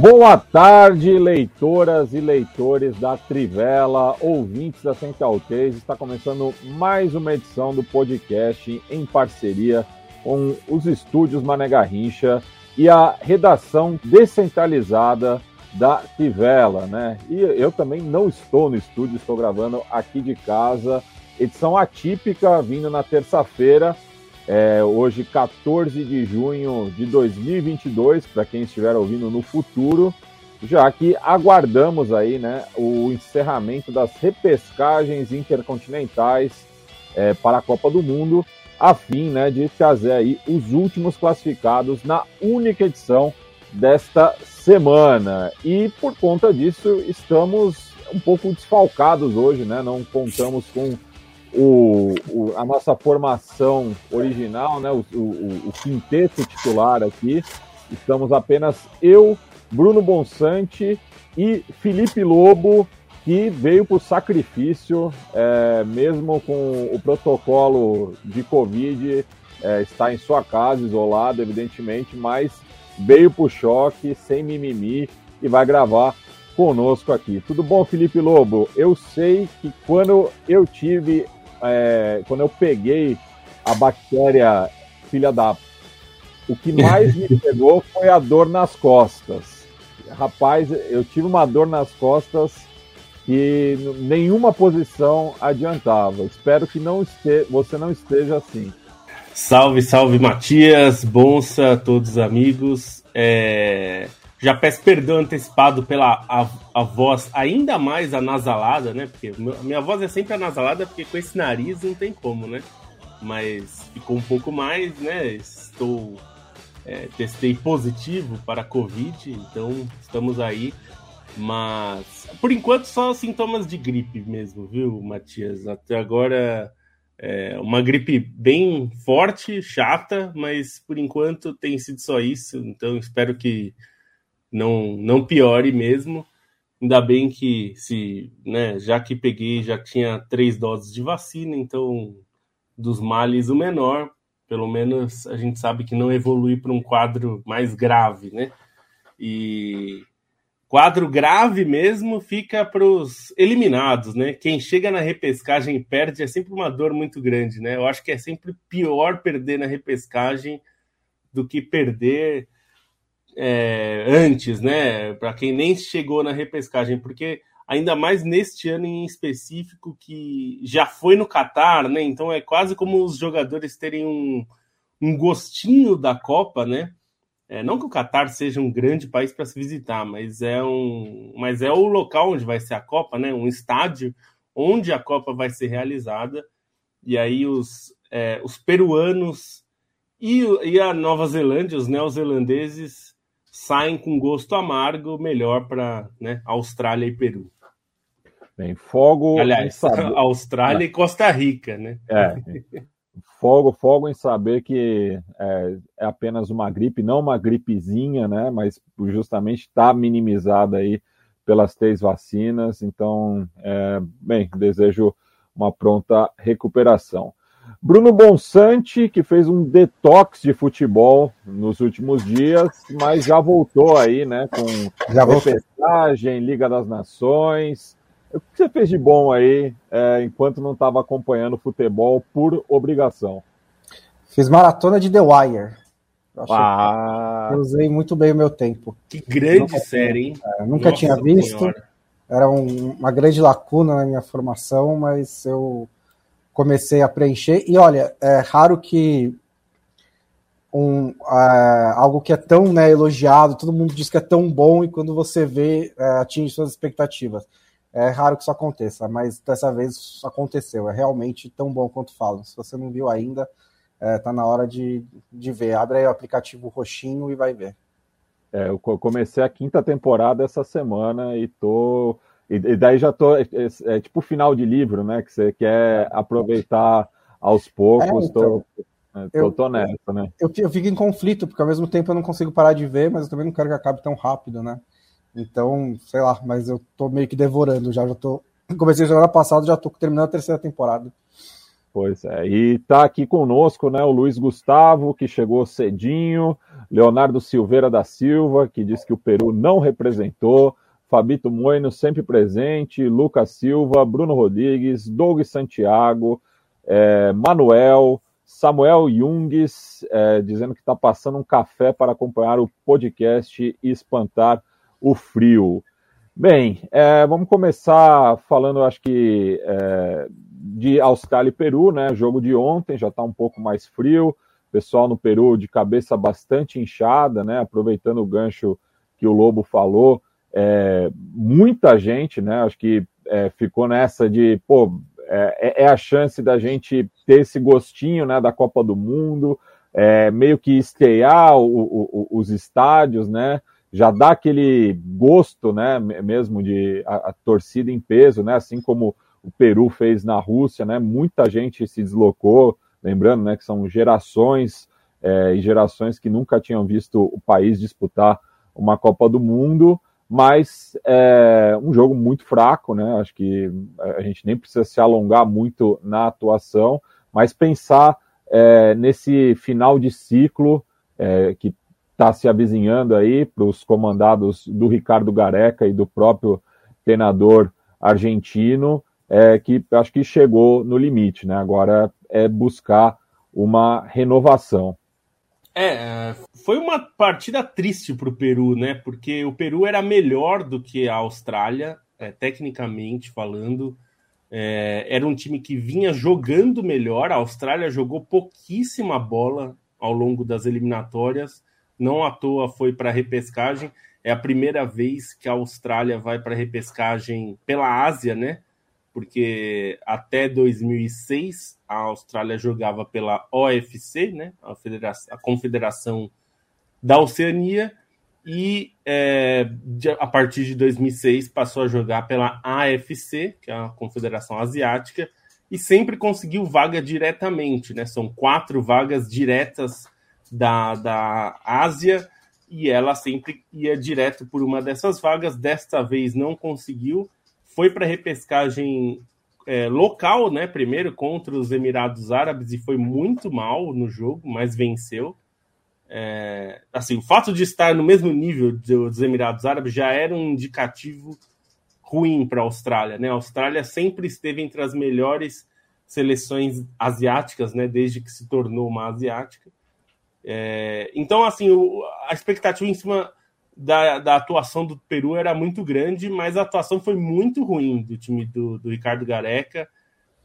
Boa tarde, leitoras e leitores da Trivela, ouvintes da Central 3. Está começando mais uma edição do podcast em parceria com os estúdios Mané Garrincha e a redação descentralizada da Trivela, né? E eu também não estou no estúdio, estou gravando aqui de casa. Edição atípica, vindo na terça-feira, é, hoje, 14 de junho de 2022, para quem estiver ouvindo no futuro, já que aguardamos aí né, o encerramento das repescagens intercontinentais é, para a Copa do Mundo, a fim né, de trazer aí os últimos classificados na única edição desta semana. E por conta disso, estamos um pouco desfalcados hoje, né? Não contamos com o, o, a nossa formação original, né, o, o, o quinteto titular aqui. Estamos apenas eu, Bruno Bonsante e Felipe Lobo, que veio por sacrifício, é, mesmo com o protocolo de Covid, é, está em sua casa, isolado, evidentemente, mas veio por choque, sem mimimi, e vai gravar conosco aqui. Tudo bom, Felipe Lobo? Eu sei que quando eu tive é, quando eu peguei a bactéria filha da. O que mais me pegou foi a dor nas costas. Rapaz, eu tive uma dor nas costas que nenhuma posição adiantava. Espero que não este... você não esteja assim. Salve, salve Matias, Bonsa, todos os amigos. É... Já peço perdão antecipado pela a, a voz ainda mais anasalada, né? Porque minha voz é sempre anasalada, porque com esse nariz não tem como, né? Mas ficou um pouco mais, né? Estou. É, testei positivo para a Covid, então estamos aí. Mas por enquanto só sintomas de gripe mesmo, viu, Matias? Até agora é uma gripe bem forte, chata, mas por enquanto tem sido só isso. Então espero que não, não piore mesmo. Ainda bem que se, né, já que peguei, já tinha três doses de vacina, então dos males o menor, pelo menos a gente sabe que não evolui para um quadro mais grave, né? E quadro grave mesmo fica para os eliminados, né? Quem chega na repescagem e perde é sempre uma dor muito grande, né? Eu acho que é sempre pior perder na repescagem do que perder é, antes, né? Para quem nem chegou na repescagem, porque ainda mais neste ano em específico que já foi no Catar, né? Então é quase como os jogadores terem um, um gostinho da Copa, né? É, não que o Catar seja um grande país para se visitar, mas é um, mas é o local onde vai ser a Copa, né? Um estádio onde a Copa vai ser realizada. E aí os, é, os peruanos e, e a Nova Zelândia, os neozelandeses saem com gosto amargo, melhor para né, Austrália e Peru. Bem, fogo. Aliás, Austrália e Costa Rica, né? É. Fogo, fogo em saber que é, é, apenas uma gripe, não uma gripezinha, né? Mas justamente está minimizada aí pelas três vacinas. Então, é, bem, desejo uma pronta recuperação. Bruno Bonsante, que fez um detox de futebol nos últimos dias, mas já voltou aí, né, com já repescagem, Liga das Nações. O que você fez de bom aí, é, enquanto não estava acompanhando futebol por obrigação? Fiz maratona de The Wire. Ah. Eu usei muito bem o meu tempo. Que grande nunca série, hein? É, nunca Nossa tinha visto. Senhora. Era um, uma grande lacuna na minha formação, mas eu comecei a preencher. E olha, é raro que um, uh, algo que é tão né, elogiado, todo mundo diz que é tão bom e quando você vê, uh, atinge suas expectativas. É raro que isso aconteça, mas dessa vez isso aconteceu. É realmente tão bom quanto falam. Se você não viu ainda, é, tá na hora de, de ver. Abre aí o aplicativo roxinho e vai ver. É, eu comecei a quinta temporada essa semana e tô. E, e daí já tô. É, é, é, tipo final de livro, né? Que você quer aproveitar aos poucos. É, então, tô, é, eu tô nessa, né? Eu, eu fico em conflito, porque ao mesmo tempo eu não consigo parar de ver, mas eu também não quero que acabe tão rápido, né? Então, sei lá, mas eu tô meio que devorando já. Já tô. Comecei a semana passada, já tô terminando a terceira temporada. Pois é, e tá aqui conosco, né, o Luiz Gustavo, que chegou cedinho, Leonardo Silveira da Silva, que diz que o Peru não representou, Fabito Moino sempre presente, Lucas Silva, Bruno Rodrigues, Doug Santiago, é, Manuel, Samuel Jungs, é, dizendo que está passando um café para acompanhar o podcast e espantar o frio. Bem, é, vamos começar falando, acho que, é, de Austrália e Peru, né? Jogo de ontem já está um pouco mais frio. Pessoal no Peru de cabeça bastante inchada, né? Aproveitando o gancho que o Lobo falou, é, muita gente, né? Acho que é, ficou nessa de, pô, é, é, a chance da gente ter esse gostinho, né? Da Copa do Mundo, é, meio que estrear o, o, os estádios, né? já dá aquele gosto, né, mesmo de a, a, torcida em peso, né, assim como o Peru fez na Rússia, né, muita gente se deslocou, lembrando, né, que são gerações é, e gerações que nunca tinham visto o país disputar uma Copa do Mundo, mas é um jogo muito fraco, né, acho que a gente nem precisa se alongar muito na atuação, mas pensar é, nesse final de ciclo é, que está se avizinhando aí para os comandados do Ricardo Gareca e do próprio treinador argentino, é, que acho que chegou no limite, né? Agora é buscar uma renovação. É, foi uma partida triste para o Peru, né? Porque o Peru era melhor do que a Austrália, é, tecnicamente falando. É, era um time que vinha jogando melhor. A Austrália jogou pouquíssima bola ao longo das eliminatórias não à toa foi para repescagem. É a primeira vez que a Austrália vai para repescagem pela Ásia, né? Porque até 2006 a Austrália jogava pela OFC, né? A, a Confederação da Oceania, e é, a partir de 2006 passou a jogar pela AFC, que é a Confederação Asiática, e sempre conseguiu vaga diretamente, né? São quatro vagas diretas da, da Ásia e ela sempre ia direto por uma dessas vagas. Desta vez não conseguiu, foi para repescagem é, local, né? Primeiro contra os Emirados Árabes e foi muito mal no jogo, mas venceu. É, assim, o fato de estar no mesmo nível dos Emirados Árabes já era um indicativo ruim para a Austrália, né? A Austrália sempre esteve entre as melhores seleções asiáticas, né? Desde que se tornou uma asiática. É, então, assim, o, a expectativa em cima da, da, atuação do Peru era muito grande, mas a atuação foi muito ruim do time do, do Ricardo Gareca.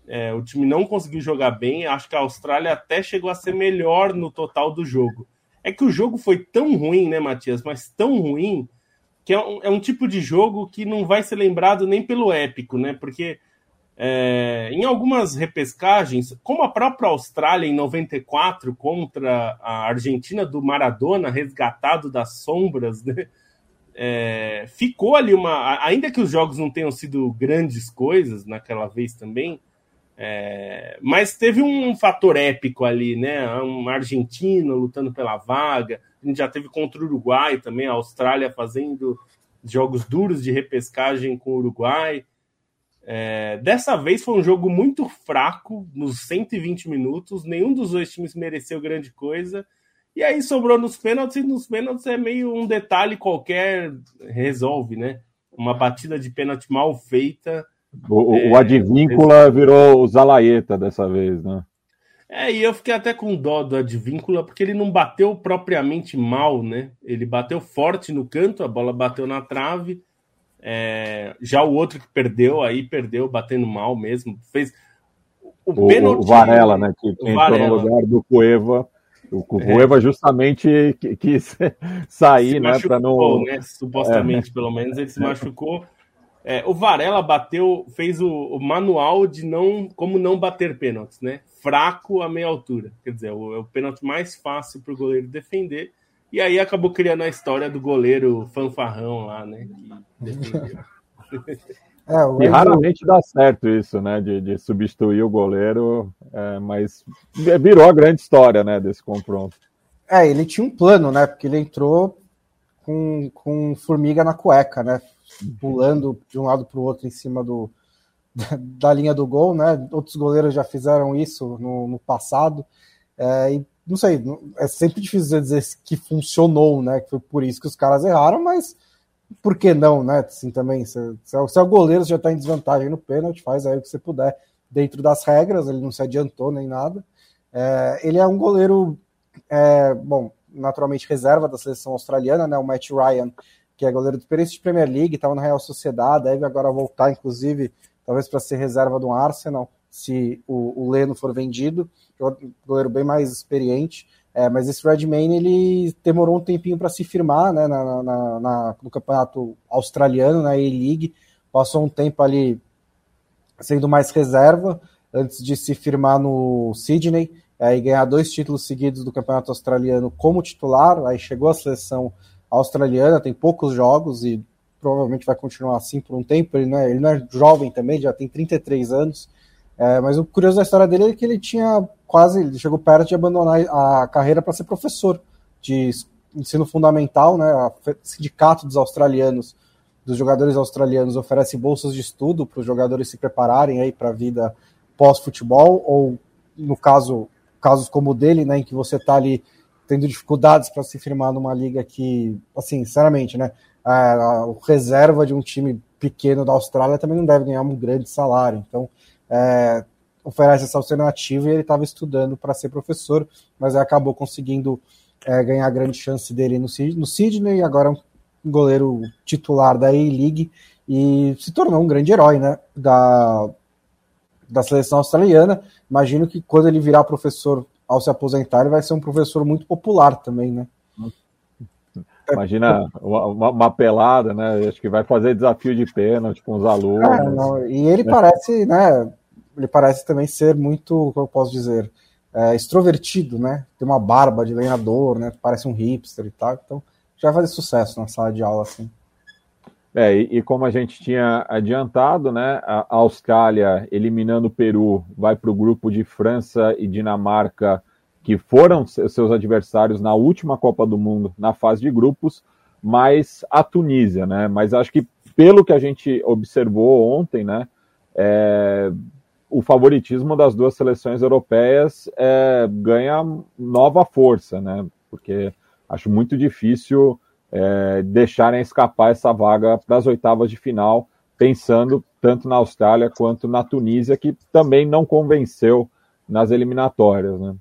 É, o time não conseguiu jogar bem. Acho que a Austrália até chegou a ser melhor no total do jogo. É que o jogo foi tão ruim, né, Matias? Mas tão ruim que é um, é um tipo de jogo que não vai ser lembrado nem pelo épico, né? Porque é, em algumas repescagens, como a própria Austrália em 94 contra a Argentina do Maradona, resgatado das sombras, né? É, ficou ali uma. Ainda que os jogos não tenham sido grandes coisas naquela vez também, é, mas teve um fator épico ali, né? Um argentino lutando pela vaga. A gente já teve contra o Uruguai também, a Austrália fazendo jogos duros de repescagem com o Uruguai. É, dessa vez foi um jogo muito fraco nos 120 minutos. Nenhum dos dois times mereceu grande coisa. E aí sobrou nos pênaltis, e nos pênaltis é meio um detalhe qualquer, resolve, né? Uma batida de pênalti mal feita. O, é, o Advíncula virou o Zalaeta dessa vez, né? É, e eu fiquei até com dó do Advíncula, porque ele não bateu propriamente mal, né? Ele bateu forte no canto, a bola bateu na trave é, já o outro que perdeu, aí perdeu batendo mal mesmo. Fez o, o pênalti. O Varela, né? Que, entrou no lugar do Cueva. O Cueva é. justamente quis sair, né? Para não. Né? Supostamente, é. pelo menos, ele se machucou. É, o Varela bateu, fez o, o, manual de não como não bater pênaltis, né? Fraco a meia altura. Quer dizer, o, é o pênalti mais fácil para o goleiro defender. E aí acabou criando a história do goleiro fanfarrão lá, né? É, e raramente dá certo isso, né? De, de substituir o goleiro, é, mas virou a grande história, né? Desse confronto. É, ele tinha um plano, né? Porque ele entrou com, com formiga na cueca, né? Pulando de um lado para o outro em cima do, da, da, linha do gol, né? Outros goleiros já fizeram isso no, no passado. É, e não sei, é sempre difícil dizer que funcionou, né? Que foi por isso que os caras erraram, mas por que não, né? Assim, também, se, se, é, se é o goleiro já está em desvantagem no pênalti, faz aí o que você puder dentro das regras, ele não se adiantou nem nada. É, ele é um goleiro, é, bom, naturalmente reserva da seleção australiana, né? O Matt Ryan, que é goleiro do de Premier League, estava na Real Sociedade, deve agora voltar, inclusive, talvez para ser reserva do Arsenal, se o, o Leno for vendido, goleiro bem mais experiente. É, mas esse Redmayne ele demorou um tempinho para se firmar né, na, na, na, no campeonato australiano, na A-League. Passou um tempo ali sendo mais reserva antes de se firmar no Sydney é, e ganhar dois títulos seguidos do campeonato australiano como titular. Aí chegou à seleção australiana, tem poucos jogos e provavelmente vai continuar assim por um tempo. Ele não é, ele não é jovem também, já tem 33 anos. É, mas o curioso da história dele é que ele tinha quase, ele chegou perto de abandonar a carreira para ser professor de ensino fundamental, né? O sindicato dos australianos, dos jogadores australianos, oferece bolsas de estudo para os jogadores se prepararem aí para a vida pós-futebol, ou no caso, casos como o dele, né, em que você está ali tendo dificuldades para se firmar numa liga que, assim, sinceramente, né, a, a reserva de um time pequeno da Austrália também não deve ganhar um grande salário. Então, é, oferece essa alternativa e ele estava estudando para ser professor, mas acabou conseguindo é, ganhar a grande chance dele no, no Sydney, agora um goleiro titular da A-League e se tornou um grande herói né, da, da seleção australiana. Imagino que quando ele virar professor ao se aposentar, ele vai ser um professor muito popular também, né? Imagina uma, uma, pelada, né? Acho que vai fazer desafio de pênalti com os alunos. É, não, e ele parece, né? Ele parece também ser muito, como eu posso dizer, é, extrovertido, né? Tem uma barba de lenhador, né? Parece um hipster e tal. Então já vai fazer sucesso na sala de aula, assim. É, e, e, como a gente tinha adiantado, né, a Austrália eliminando o Peru vai para o grupo de França e Dinamarca que foram seus adversários na última Copa do Mundo, na fase de grupos, mas a Tunísia, né? Mas acho que pelo que a gente observou ontem, né, é, o favoritismo das duas seleções europeias é, ganha nova força, né? Porque acho muito difícil é, deixarem escapar essa vaga para as oitavas de final, pensando tanto na Austrália quanto na Tunísia, que também não convenceu nas eliminatórias, né?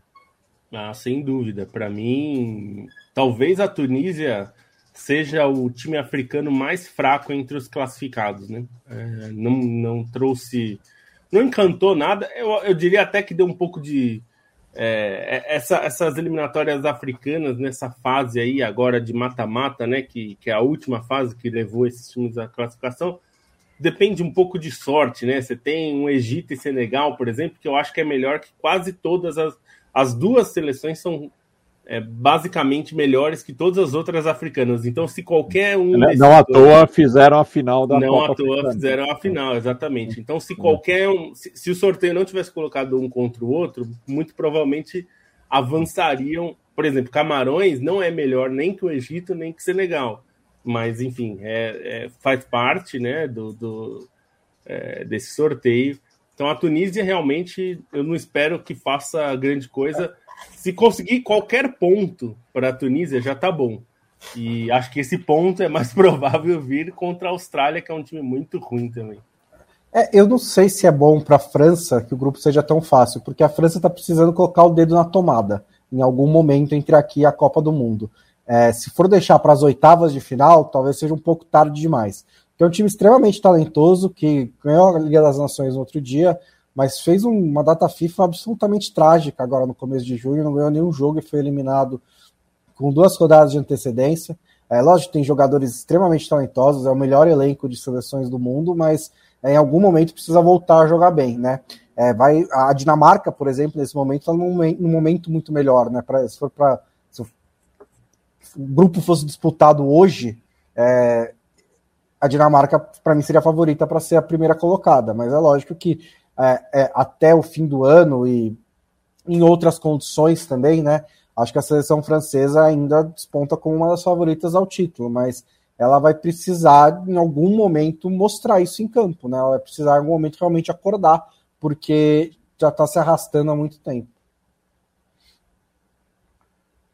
Ah, sem dúvida. Para mim, talvez a Tunísia seja o time africano mais fraco entre os classificados, né? É, não, não trouxe, não encantou nada. Eu, eu diria até que deu um pouco de é, é essa, essas eliminatórias africanas nessa fase aí agora de mata-mata, né? Que, que é a última fase que levou esses times à classificação. Depende um pouco de sorte, né? Você tem um Egito e Senegal, por exemplo, que eu acho que é melhor que quase todas as as duas seleções são é, basicamente melhores que todas as outras africanas. Então, se qualquer um. Não, não à toa fizeram a final da não Copa. À toa africana. fizeram a final, exatamente. Então, se qualquer um. Se, se, o sorteio não tivesse colocado um contra o outro, muito provavelmente avançariam. Por exemplo, Camarões não é melhor nem que o Egito, nem que o Senegal. Mas, enfim, é, é faz parte né, do, do é, desse sorteio. Então a Tunísia realmente eu não espero que faça grande coisa. Se conseguir qualquer ponto para a Tunísia já tá bom. E acho que esse ponto é mais provável vir contra a Austrália, que é um time muito ruim também. É, eu não sei se é bom para a França que o grupo seja tão fácil, porque a França está precisando colocar o dedo na tomada em algum momento entre aqui e a Copa do Mundo. É, se for deixar para as oitavas de final, talvez seja um pouco tarde demais que é um time extremamente talentoso, que ganhou a Liga das Nações no outro dia, mas fez um, uma data FIFA absolutamente trágica agora no começo de junho, não ganhou nenhum jogo e foi eliminado com duas rodadas de antecedência. É, lógico, tem jogadores extremamente talentosos, é o melhor elenco de seleções do mundo, mas é, em algum momento precisa voltar a jogar bem, né? É, vai, a Dinamarca, por exemplo, nesse momento está num, num, momento muito melhor, né? Pra, se for para o grupo fosse disputado hoje, é, a Dinamarca, para mim, seria a favorita para ser a primeira colocada, mas é lógico que é, é, até o fim do ano e em outras condições também, né? Acho que a seleção francesa ainda desponta como uma das favoritas ao título, mas ela vai precisar, em algum momento, mostrar isso em campo, né? Ela vai precisar, em algum momento, realmente acordar, porque já está se arrastando há muito tempo.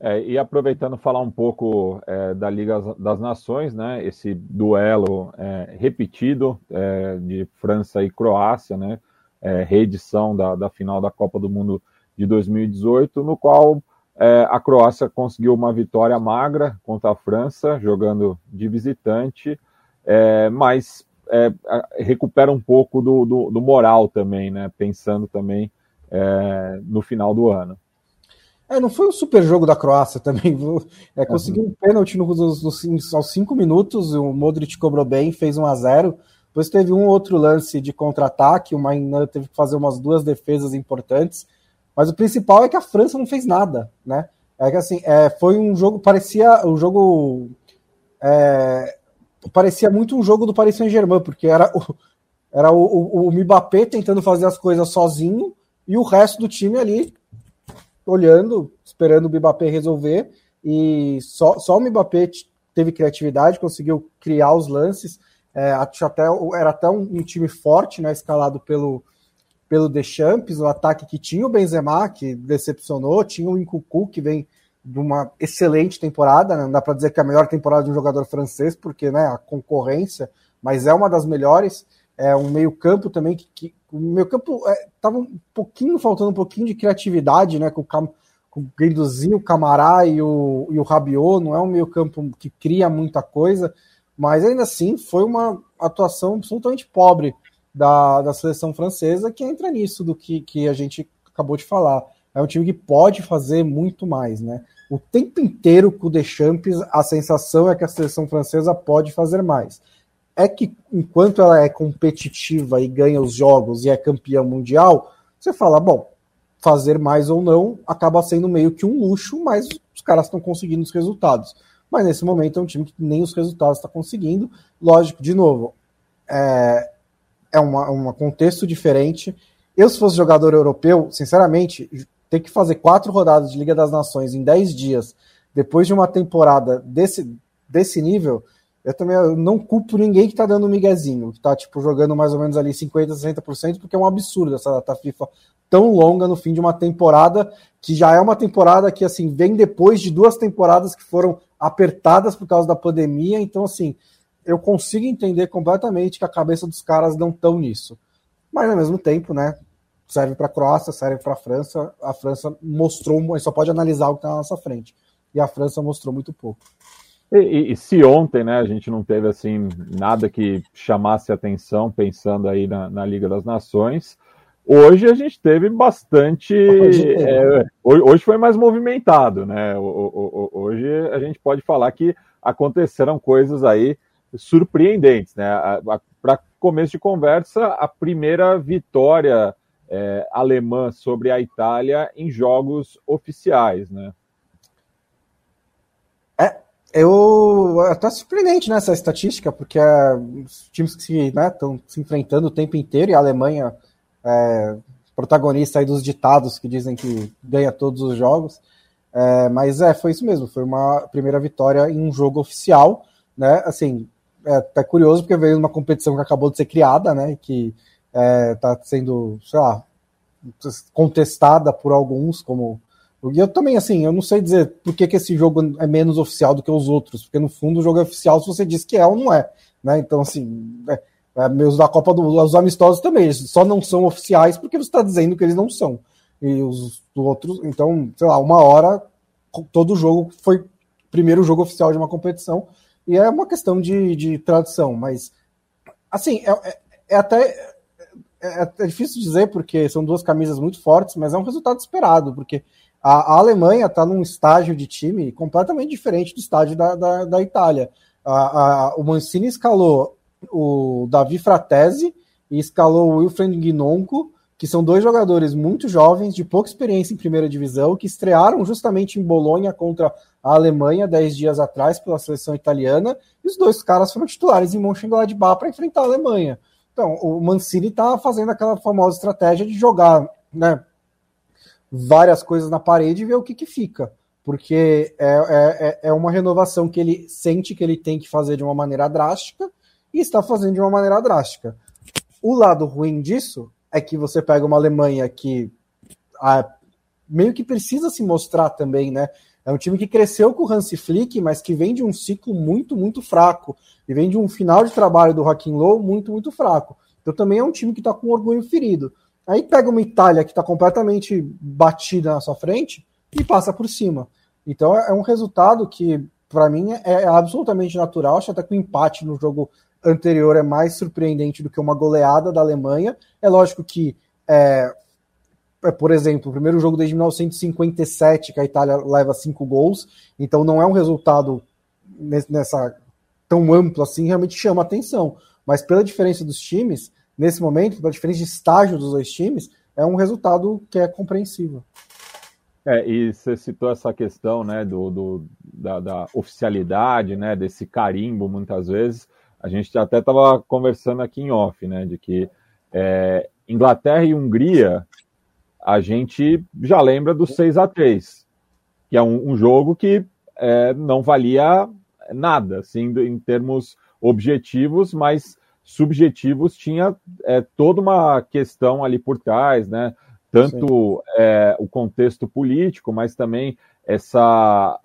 É, e aproveitando falar um pouco é, da Liga das Nações, né? Esse duelo é, repetido é, de França e Croácia, né? É, reedição da, da final da Copa do Mundo de 2018, no qual é, a Croácia conseguiu uma vitória magra contra a França, jogando de visitante, mas recupera um pouco do, do, do, moral também, né? Pensando também no final do ano. É, não foi um super jogo da Croácia também. É, conseguiu um pênalti nos, nos, aos cinco minutos, o Modric cobrou bem, fez 1 a 0 Depois teve um outro lance de contra-ataque, o Mainan teve que fazer umas duas defesas importantes. Mas o principal é que a França não fez nada, né? É que assim, é, foi um jogo, parecia o um jogo. É, parecia muito um jogo do Paris Saint-Germain, porque era o, era o, o, o Mbappé tentando fazer as coisas sozinho e o resto do time ali olhando, esperando o Mbappé resolver, e só, só o Mbappé teve criatividade, conseguiu criar os lances, é, até, era até um, um, time forte, né, escalado pelo, pelo Deschamps, o ataque que tinha o Benzema, que decepcionou, tinha o Incucu, que vem de uma excelente temporada, né, não dá para dizer que é a melhor temporada de um jogador francês, porque né, a concorrência, mas é uma das melhores, é um meio campo também que, que o meio campo estava é, um pouquinho, faltando um pouquinho de criatividade, né, com, com o Guidozinho, o Camará e o, e o Rabiot, não é um meio campo que cria muita coisa, mas ainda assim foi uma atuação absolutamente pobre da, da seleção francesa que entra nisso do que, que a gente acabou de falar. É um time que pode fazer muito mais, né? O tempo inteiro com o Deschamps, a sensação é que a seleção francesa pode fazer mais é que enquanto ela é competitiva e ganha os jogos e é campeã mundial, você fala, bom, fazer mais ou não acaba sendo meio que um luxo, mas os caras estão conseguindo os resultados. Mas nesse momento é um time que nem os resultados está conseguindo. Lógico, de novo, é, é um contexto diferente. Eu, se fosse jogador europeu, sinceramente, ter que fazer quatro rodadas de Liga das Nações em dez dias, depois de uma temporada desse, desse nível, eu também não culpo ninguém que está dando um miguezinho, que está tipo, jogando mais ou menos ali 50%, 60%, porque é um absurdo essa data FIFA tão longa no fim de uma temporada, que já é uma temporada que assim vem depois de duas temporadas que foram apertadas por causa da pandemia, então assim, eu consigo entender completamente que a cabeça dos caras não estão nisso. Mas ao mesmo tempo, né, serve para a Croácia, serve para a França, a França mostrou, só pode analisar o que está na nossa frente, e a França mostrou muito pouco. E, e, e, se ontem, né, a gente não teve assim nada que chamasse atenção, pensando aí na, na Liga das Nações, hoje a gente teve bastante. Hoje, é, hoje foi mais movimentado, né? Hoje a gente pode falar que aconteceram coisas aí surpreendentes, né? Para começo de conversa, a primeira vitória é, alemã sobre a Itália em jogos oficiais, né? É, eu até surpreendente nessa né, estatística, porque é, os times que estão né, se enfrentando o tempo inteiro e a Alemanha é protagonista aí dos ditados que dizem que ganha todos os jogos. É, mas é, foi isso mesmo, foi uma primeira vitória em um jogo oficial, né? Assim, é até curioso porque veio uma competição que acabou de ser criada, né? Que está é, sendo, sei lá, contestada por alguns como e eu também, assim, eu não sei dizer por que, que esse jogo é menos oficial do que os outros, porque no fundo o jogo é oficial se você diz que é ou não é, né? Então, assim, é, é, meus da Copa do os amistosos também, eles só não são oficiais porque você está dizendo que eles não são. E os outros, então, sei lá, uma hora todo jogo foi primeiro jogo oficial de uma competição, e é uma questão de, de tradição, mas assim, é, é, é até é, é, difícil dizer porque são duas camisas muito fortes, mas é um resultado esperado, porque a, a Alemanha está num estágio de time completamente diferente do estágio da, da, da Itália. A, a, o Mancini escalou o Davi Fratesi e escalou o Wilfred Guinonco, que são dois jogadores muito jovens, de pouca experiência em primeira divisão, que estrearam justamente em Bolonha contra a Alemanha dez dias atrás pela seleção italiana, e os dois caras foram titulares em Mönchengladbach para enfrentar a Alemanha. Então, o Mancini está fazendo aquela famosa estratégia de jogar né, várias coisas na parede e ver o que, que fica. Porque é, é, é uma renovação que ele sente que ele tem que fazer de uma maneira drástica e está fazendo de uma maneira drástica. O lado ruim disso é que você pega uma Alemanha que ah, meio que precisa se mostrar também, né? É um time que cresceu com o Hansi Flick, mas que vem de um ciclo muito, muito fraco. E vem de um final de trabalho do Joaquim Low muito, muito fraco. Então também é um time que está com orgulho ferido. Aí pega uma Itália que está completamente batida na sua frente e passa por cima. Então é um resultado que, para mim, é absolutamente natural. Acho até que o empate no jogo anterior é mais surpreendente do que uma goleada da Alemanha. É lógico que, é, é, por exemplo, o primeiro jogo desde 1957 que a Itália leva cinco gols, então não é um resultado nessa tão amplo assim, realmente chama atenção. Mas pela diferença dos times, nesse momento, pela diferença de estágio dos dois times, é um resultado que é compreensível. É, e você citou essa questão né, do, do da, da, oficialidade, né, desse carimbo, muitas vezes. A gente até estava conversando aqui em off, né, de que é, Inglaterra e Hungria, a gente já lembra do 6 a 3 que é um, um jogo que é, não valia nada, assim, em termos objetivos, mas subjetivos tinha é, toda uma questão ali por trás, né? Tanto é, o contexto político, mas também essa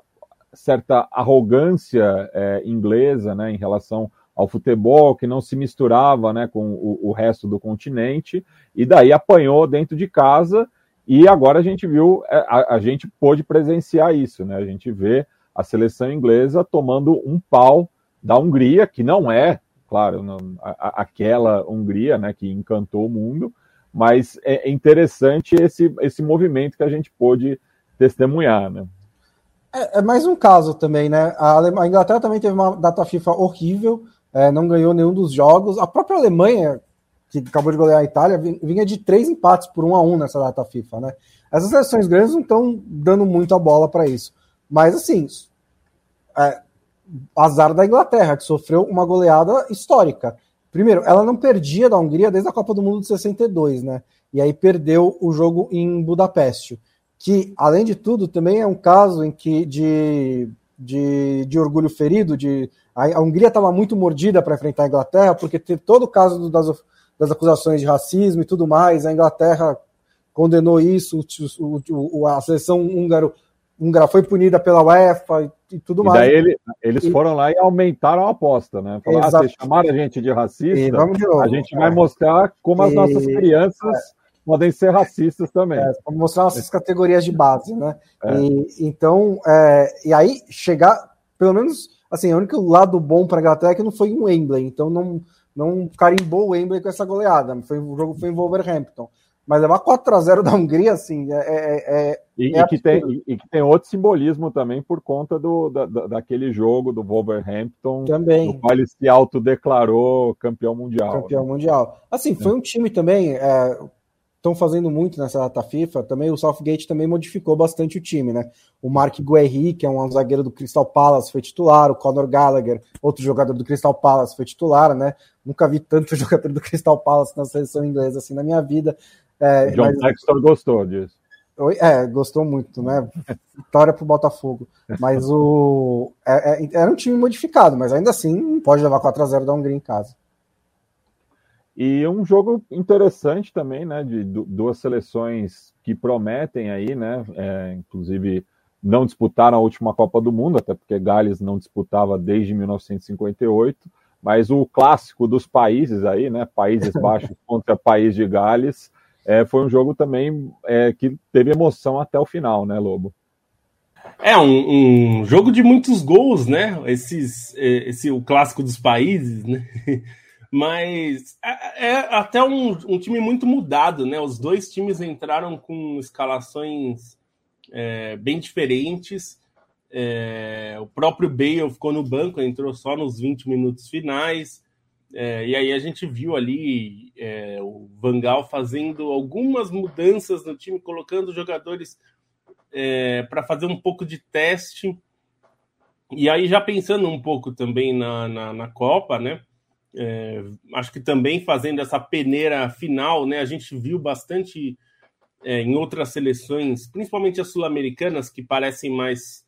certa arrogância é, inglesa, né, em relação ao futebol, que não se misturava né, com o, o, resto do continente, e daí apanhou dentro de casa, e agora a gente viu, é, a, a gente pôde presenciar isso, né? A gente vê a seleção inglesa tomando um pau da Hungria, que não é, claro, não, a, aquela Hungria né, que encantou o mundo, mas é, é interessante esse, esse movimento que a gente pôde testemunhar. Né? É, é mais um caso também, né? A, a Inglaterra também teve uma data FIFA horrível, é, não ganhou nenhum dos jogos. A própria Alemanha, que acabou de golear a Itália, vinha de três empates por um a um nessa data FIFA, né? Essas seleções grandes não estão dando muito a bola para isso. Mas assim, é, azar da Inglaterra, que sofreu uma goleada histórica. Primeiro, ela não perdia da Hungria desde a Copa do Mundo de 62, né? E aí perdeu o jogo em Budapeste. Que, além de tudo, também é um caso em que de, de, de orgulho ferido, de a, Hungria estava muito mordida para enfrentar a Inglaterra, porque teve todo o caso das, das acusações de racismo e tudo mais. A Inglaterra condenou isso, o, o, a seleção húngaro, húngara foi punida pela UEFA e, e tudo e mais. Ele, eles e... foram lá e aumentaram a aposta, né? Falaram, ah, vocês chamaram a gente de racista, a gente vai mostrar como as nossas crianças. É podem ser racistas também. É, para mostrar nossas categorias de base, né? É. E, então, é, e aí chegar, pelo menos assim, o único lado bom para a Inglaterra é que não foi um Wembley, então não, não carimbou o Wembley com essa goleada. Foi, o jogo foi em Wolverhampton. Mas levar 4 a 0 da Hungria, assim, é. é, é e, é e que tem, e, que tem outro simbolismo também por conta do, da, daquele jogo do Wolverhampton, também. no qual ele se autodeclarou campeão mundial. Campeão né? mundial. Assim, foi é. um time também. É, estão fazendo muito nessa data FIFA, também o Southgate também modificou bastante o time, né? O Mark Guerri, que é um zagueiro do Crystal Palace, foi titular, o Conor Gallagher, outro jogador do Crystal Palace, foi titular, né? Nunca vi tanto jogador do Crystal Palace na seleção inglesa assim na minha vida. É, John mas... Textor gostou disso. É, gostou muito, né? Vitória pro Botafogo. Mas o. É, é, era um time modificado, mas ainda assim pode levar 4x0 da Hungria em casa. E um jogo interessante também, né? De duas seleções que prometem aí, né? É, inclusive não disputaram a última Copa do Mundo, até porque Gales não disputava desde 1958, mas o clássico dos países aí, né? Países Baixos contra País de Gales, é, foi um jogo também é, que teve emoção até o final, né, Lobo? É um, um jogo de muitos gols, né? Esses, é, esse o clássico dos países, né? Mas é, é até um, um, time muito mudado, né? Os dois times entraram com escalações é, bem diferentes. É, o próprio Bale ficou no banco, entrou só nos 20 minutos finais. É, e aí a gente viu ali é, o Vangal fazendo algumas mudanças no time, colocando jogadores é, para fazer um pouco de teste. E aí, já pensando um pouco também na, na, na Copa, né? É, acho que também fazendo essa peneira final, né? A gente viu bastante é, em outras seleções, principalmente as sul-americanas, que parecem mais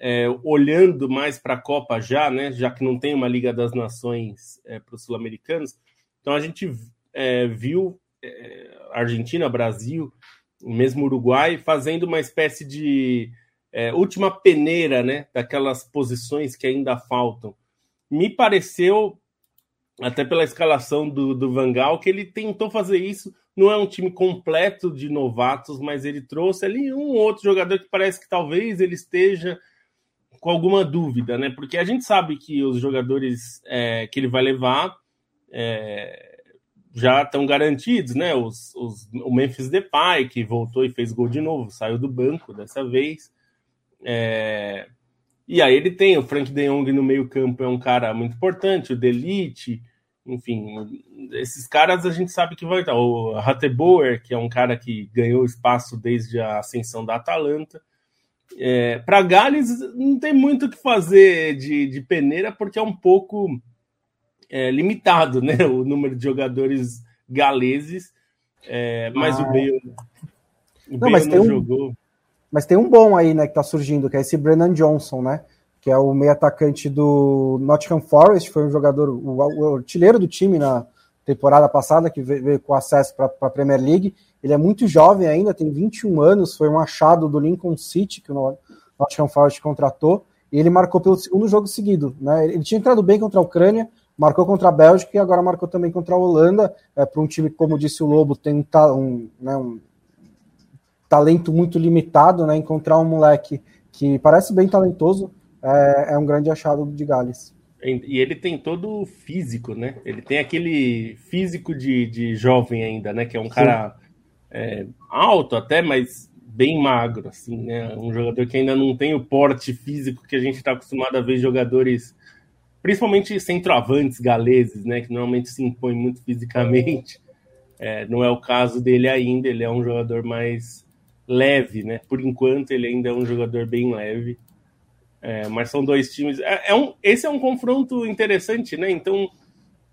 é, olhando mais para a Copa já, né? Já que não tem uma Liga das Nações é, para os sul-americanos. Então a gente é, viu é, Argentina, Brasil, mesmo Uruguai, fazendo uma espécie de última peneira, né? Daquelas posições que ainda faltam. Me pareceu, até pela escalação do, do Vangal, que ele tentou fazer isso. Não é um time completo de novatos, mas ele trouxe ali um outro jogador que parece que talvez ele esteja com alguma dúvida, né? Porque a gente sabe que os jogadores é, que ele vai levar é, já estão garantidos, né? Os, os, o Memphis Depay, que voltou e fez gol de novo, saiu do banco dessa vez. É, e aí ele tem o Frank De Jong no meio campo, é um cara muito importante, o Delite, enfim, esses caras a gente sabe que vai estar. O Hatteboer, que é um cara que ganhou espaço desde a ascensão da Atalanta. É, para Gales não tem muito o que fazer de, de peneira, porque é um pouco é, limitado né, o número de jogadores galeses. É, mas ah. o Bale, o não, Bale mas não jogou. Um, mas tem um bom aí né, que está surgindo, que é esse Brennan Johnson, né? Que é o meio atacante do Nottingham Forest, foi um jogador, o, artilheiro do time na temporada passada, que veio, veio com acesso para a Premier League ele é muito jovem ainda, tem 21 anos, foi um achado do Lincoln City que o Nottingham Forest contratou, e ele marcou pelo segundo jogo seguido. Né? Ele tinha entrado bem contra a Ucrânia, marcou contra a Bélgica e agora marcou também contra a Holanda. É, para um time, como disse o Lobo, tem um, né, um talento muito limitado, né? encontrar um moleque que parece bem talentoso é, é um grande achado de Gales. E ele tem todo o físico, né? Ele tem aquele físico de, de jovem ainda, né? Que é um cara é, alto até, mas bem magro, assim, né? Um jogador que ainda não tem o porte físico que a gente está acostumado a ver jogadores, principalmente centroavantes galeses, né? Que normalmente se impõem muito fisicamente. É, não é o caso dele ainda, ele é um jogador mais leve, né? Por enquanto, ele ainda é um jogador bem leve. É, mas são dois times. É, é, um, esse é um confronto interessante, né? Então,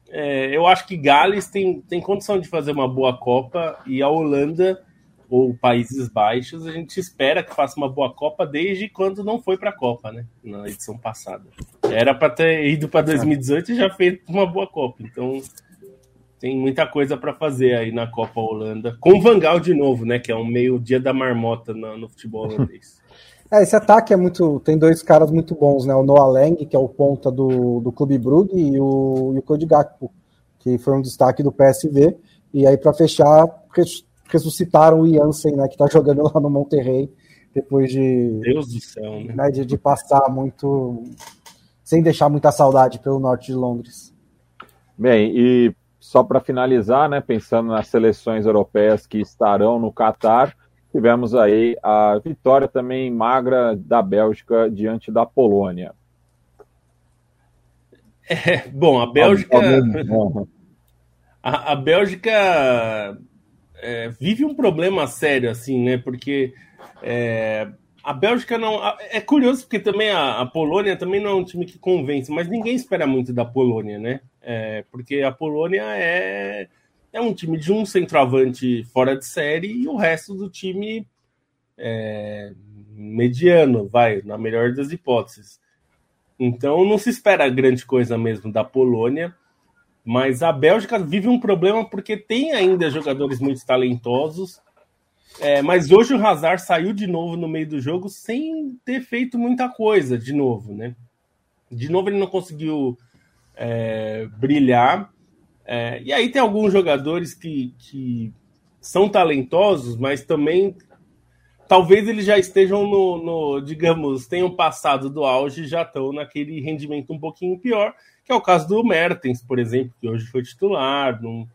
é, eu acho que Gales tem, tem condição de fazer uma boa Copa e a Holanda ou Países Baixos a gente espera que faça uma boa Copa desde quando não foi para a Copa, né? Na edição passada. Era para ter ido para 2018 e já fez uma boa Copa. Então tem muita coisa para fazer aí na Copa Holanda. Com o Vangal de novo, né? Que é um meio dia da marmota no, no futebol holandês. É, esse ataque é muito. Tem dois caras muito bons, né? O Noah Lang, que é o ponta do, do Clube Brugge, e o, e o Cody Gakpo, que foi um destaque do PSV. E aí, para fechar, ressuscitaram o Jansen, né? Que tá jogando lá no Monterrey, depois de. Deus do céu, né? né de, de passar muito. sem deixar muita saudade pelo norte de Londres. Bem, e só para finalizar, né? Pensando nas seleções europeias que estarão no Catar tivemos aí a vitória também magra da Bélgica diante da Polônia. É, bom, a Bélgica. A, a Bélgica é, vive um problema sério, assim, né? Porque é, a Bélgica não. É curioso porque também a, a, Polônia também não é um time que convence, mas ninguém espera muito da Polônia, né? É, porque a Polônia é é um time de um centroavante fora de série e o resto do time é, mediano, vai, na melhor das hipóteses. Então não se espera grande coisa mesmo da Polônia, mas a Bélgica vive um problema porque tem ainda jogadores muito talentosos, é, mas hoje o Hazard saiu de novo no meio do jogo sem ter feito muita coisa de novo, né? De novo ele não conseguiu é, brilhar é, e aí tem alguns jogadores que, que são talentosos, mas também talvez eles já estejam no, no, digamos, tenham passado do auge e já estão naquele rendimento um pouquinho pior, que é o caso do Mertens, por exemplo, que hoje foi titular, não,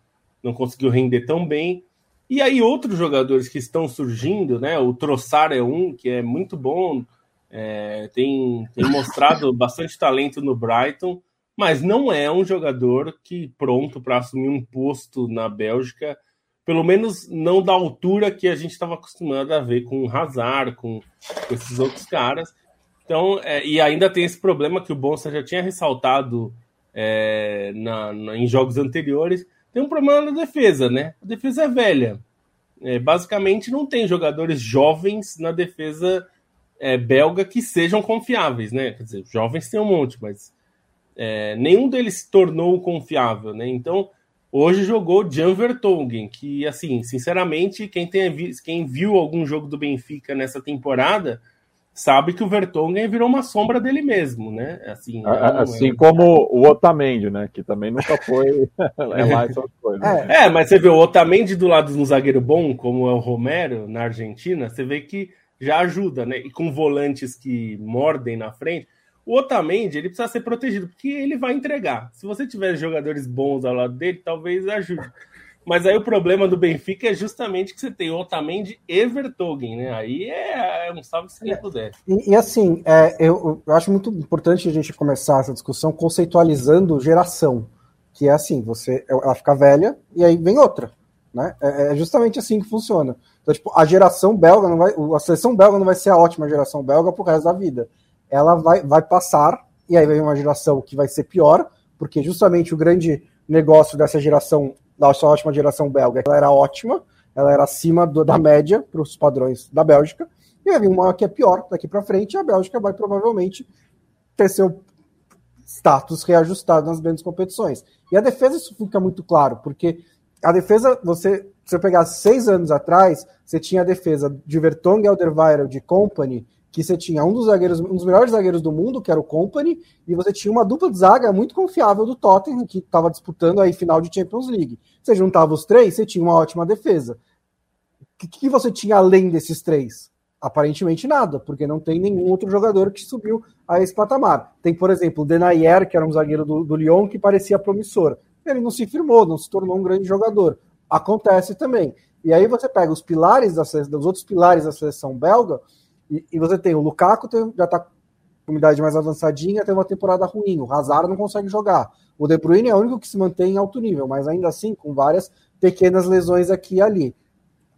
não conseguiu render tão bem. E aí outros jogadores que estão surgindo, né? O Trossard é um que é muito bom, é, tem, tem mostrado bastante talento no Brighton, mas não é um jogador que pronto para assumir um posto na Bélgica, pelo menos não da altura que a gente estava acostumado a ver com o Hazard, com, esses outros caras. Então, é, e ainda tem esse problema que o Bonsa já tinha ressaltado é, na, na, em jogos anteriores. Tem um problema na defesa, né? A defesa é velha. É, basicamente, não tem jogadores jovens na defesa é, belga que sejam confiáveis, né? Quer dizer, jovens tem um monte, mas é, nenhum deles se tornou confiável, né? Então, hoje jogou Jan Vertonghen, que, assim, sinceramente, quem, tem, quem viu algum jogo do Benfica nessa temporada sabe que o Vertonghen virou uma sombra dele mesmo, né? Assim, assim é... como o Otamendi, né? Que também nunca foi é lá essas coisas. É. é, mas você vê o Otamendi do lado de um zagueiro bom, como é o Romero na Argentina, você vê que já ajuda, né? E com volantes que mordem na frente, o Otamendi ele precisa ser protegido, porque ele vai entregar. Se você tiver jogadores bons ao lado dele, talvez ajude. Mas aí o problema do Benfica é justamente que você tem Otamendi e Vertogen, né? Aí é, é um salve se quem puder. E, e assim, é, eu, eu, acho muito importante a gente começar essa discussão conceitualizando geração. Que é assim, você ela fica velha e aí vem outra. Né? É, é justamente assim que funciona. Então, tipo, a geração belga não vai. A seleção belga não vai ser a ótima geração belga pro resto da vida. Ela vai, vai passar, e aí vem uma geração que vai ser pior, porque justamente o grande negócio dessa geração da sua ótima geração belga. Ela era ótima, ela era acima do, da média para os padrões da Bélgica, e vai vir uma que é pior daqui para frente, e a Bélgica vai provavelmente ter seu status reajustado nas grandes competições. E a defesa isso fica muito claro, porque a defesa, você, se eu pegar seis anos atrás, você tinha a defesa de Vertonghen, Alderweireld, de Company, que você tinha um dos zagueiros, um dos melhores zagueiros do mundo, que era o Company, e você tinha uma dupla de zaga muito confiável do Tottenham, que estava disputando aí final de Champions League. Você juntava os três, você tinha uma ótima defesa. O que, que você tinha além desses três? Aparentemente nada, porque não tem nenhum outro jogador que subiu a esse patamar. Tem, por exemplo, o Denayer, que era um zagueiro do, do Lyon, que parecia promissor. Ele não se firmou, não se tornou um grande jogador. Acontece também. E aí você pega os pilares da, outros pilares da seleção belga, e, e você tem o Lukaku, tem, já está com idade mais avançadinha, tem uma temporada ruim. O Hazard não consegue jogar. O De Bruyne é o único que se mantém em alto nível, mas ainda assim com várias pequenas lesões aqui e ali.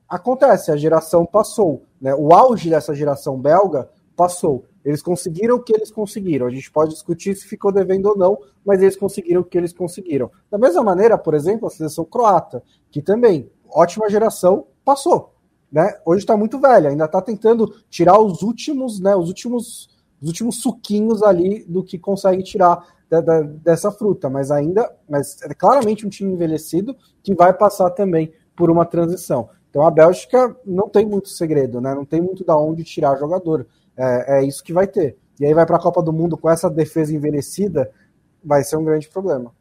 Acontece, a geração passou. Né? O auge dessa geração belga passou. Eles conseguiram o que eles conseguiram. A gente pode discutir se ficou devendo ou não, mas eles conseguiram o que eles conseguiram. Da mesma maneira, por exemplo, a seleção croata, que também, ótima geração, passou né? Hoje está muito velha, ainda está tentando tirar os últimos, né? Os últimos, os últimos suquinhos ali do que consegue tirar da, da, dessa fruta, mas ainda, mas é claramente um time envelhecido que vai passar também por uma transição. Então a Bélgica não tem muito segredo, né? Não tem muito da onde tirar jogador. É, é isso que vai ter. E aí vai para a Copa do Mundo com essa defesa envelhecida, vai ser um grande problema.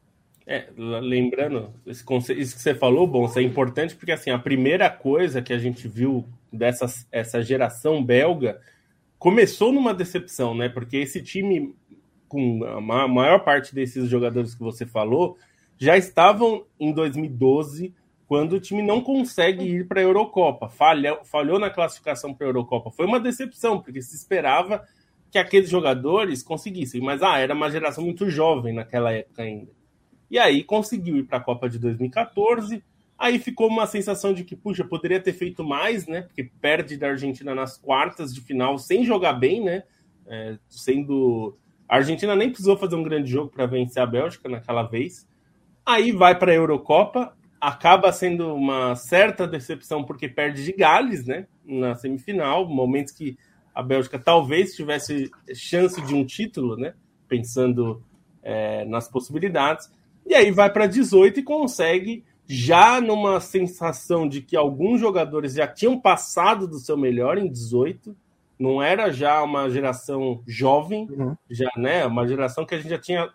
É, lembrando, esse conceito, isso que você falou, bom, isso é importante porque assim, a primeira coisa que a gente viu dessa essa geração belga começou numa decepção, né? Porque esse time, com a maior parte desses jogadores que você falou, já estavam em 2012, quando o time não consegue ir para a Eurocopa. Falhou, falhou na classificação para a Eurocopa. Foi uma decepção, porque se esperava que aqueles jogadores conseguissem, mas ah, era uma geração muito jovem naquela época ainda. E aí conseguiu ir para a Copa de 2014. Aí ficou uma sensação de que, puxa, poderia ter feito mais, né? Porque perde da Argentina nas quartas de final sem jogar bem, né? É, sendo. A Argentina nem precisou fazer um grande jogo para vencer a Bélgica naquela vez. Aí vai para a Eurocopa, acaba sendo uma certa decepção porque perde de Gales, né? Na semifinal, momentos que a Bélgica talvez tivesse chance de um título, né? Pensando é, nas possibilidades. E aí vai para 18 e consegue, já numa sensação de que alguns jogadores já tinham passado do seu melhor em 18, não era já uma geração jovem, uhum. já, né? Uma geração que a gente já tinha.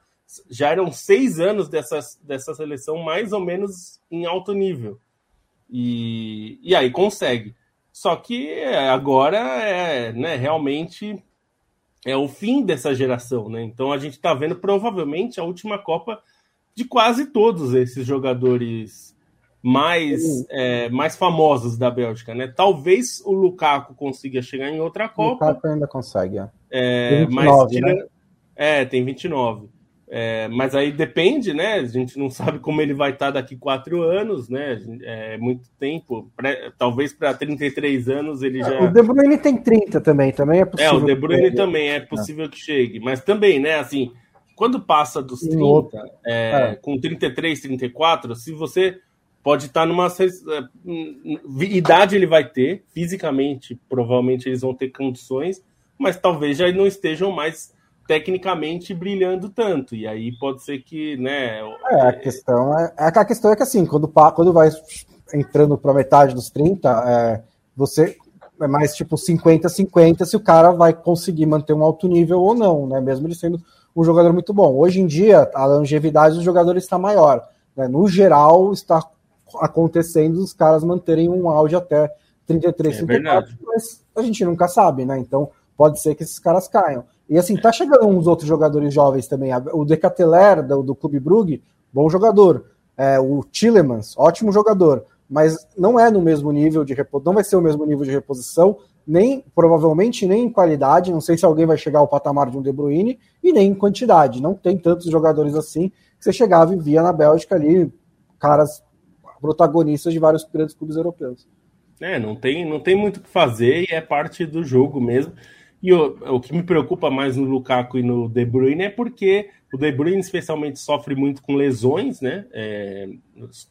Já eram seis anos dessa, dessa seleção mais ou menos em alto nível. E, e aí consegue. Só que agora é né, realmente é o fim dessa geração, né? Então a gente está vendo provavelmente a última Copa de quase todos esses jogadores mais, é, mais famosos da Bélgica, né? Talvez o Lukaku consiga chegar em outra Copa. O Lukaku ainda consegue, é. é 29, mas tira... né? É, tem 29. É, mas aí depende, né? A gente não sabe como ele vai estar daqui quatro anos, né? É muito tempo. Pra, talvez para 33 anos ele já. O De Bruyne tem 30 também, também é possível. É, o De Bruyne também é possível que chegue. Mas também, né? Assim, quando passa dos 30, é, é. com 33, 34, se você pode estar numa. É, idade ele vai ter, fisicamente, provavelmente eles vão ter condições, mas talvez já não estejam mais tecnicamente brilhando tanto. E aí pode ser que, né? É, a questão é, é a questão é que assim, quando, quando vai entrando para metade dos 30, é, você é mais tipo 50-50 se o cara vai conseguir manter um alto nível ou não, né? Mesmo ele sendo um jogador muito bom. Hoje em dia, a longevidade dos jogadores está maior. Né? No geral, está acontecendo os caras manterem um auge até 33, é 34, verdade. mas a gente nunca sabe, né? Então pode ser que esses caras caiam. E assim, tá chegando uns outros jogadores jovens também. O Decateler, do, do Clube Brugge, bom jogador. É, o Tillemans, ótimo jogador. Mas não é no mesmo nível de reposição, não vai ser o mesmo nível de reposição, nem provavelmente nem em qualidade. Não sei se alguém vai chegar ao patamar de um De Bruyne, e nem em quantidade. Não tem tantos jogadores assim que você chegava e via na Bélgica ali caras protagonistas de vários grandes clubes europeus. É, não tem, não tem muito o que fazer e é parte do jogo mesmo. E o, o que me preocupa mais no Lukaku e no De Bruyne é porque o De Bruyne especialmente sofre muito com lesões, né? É,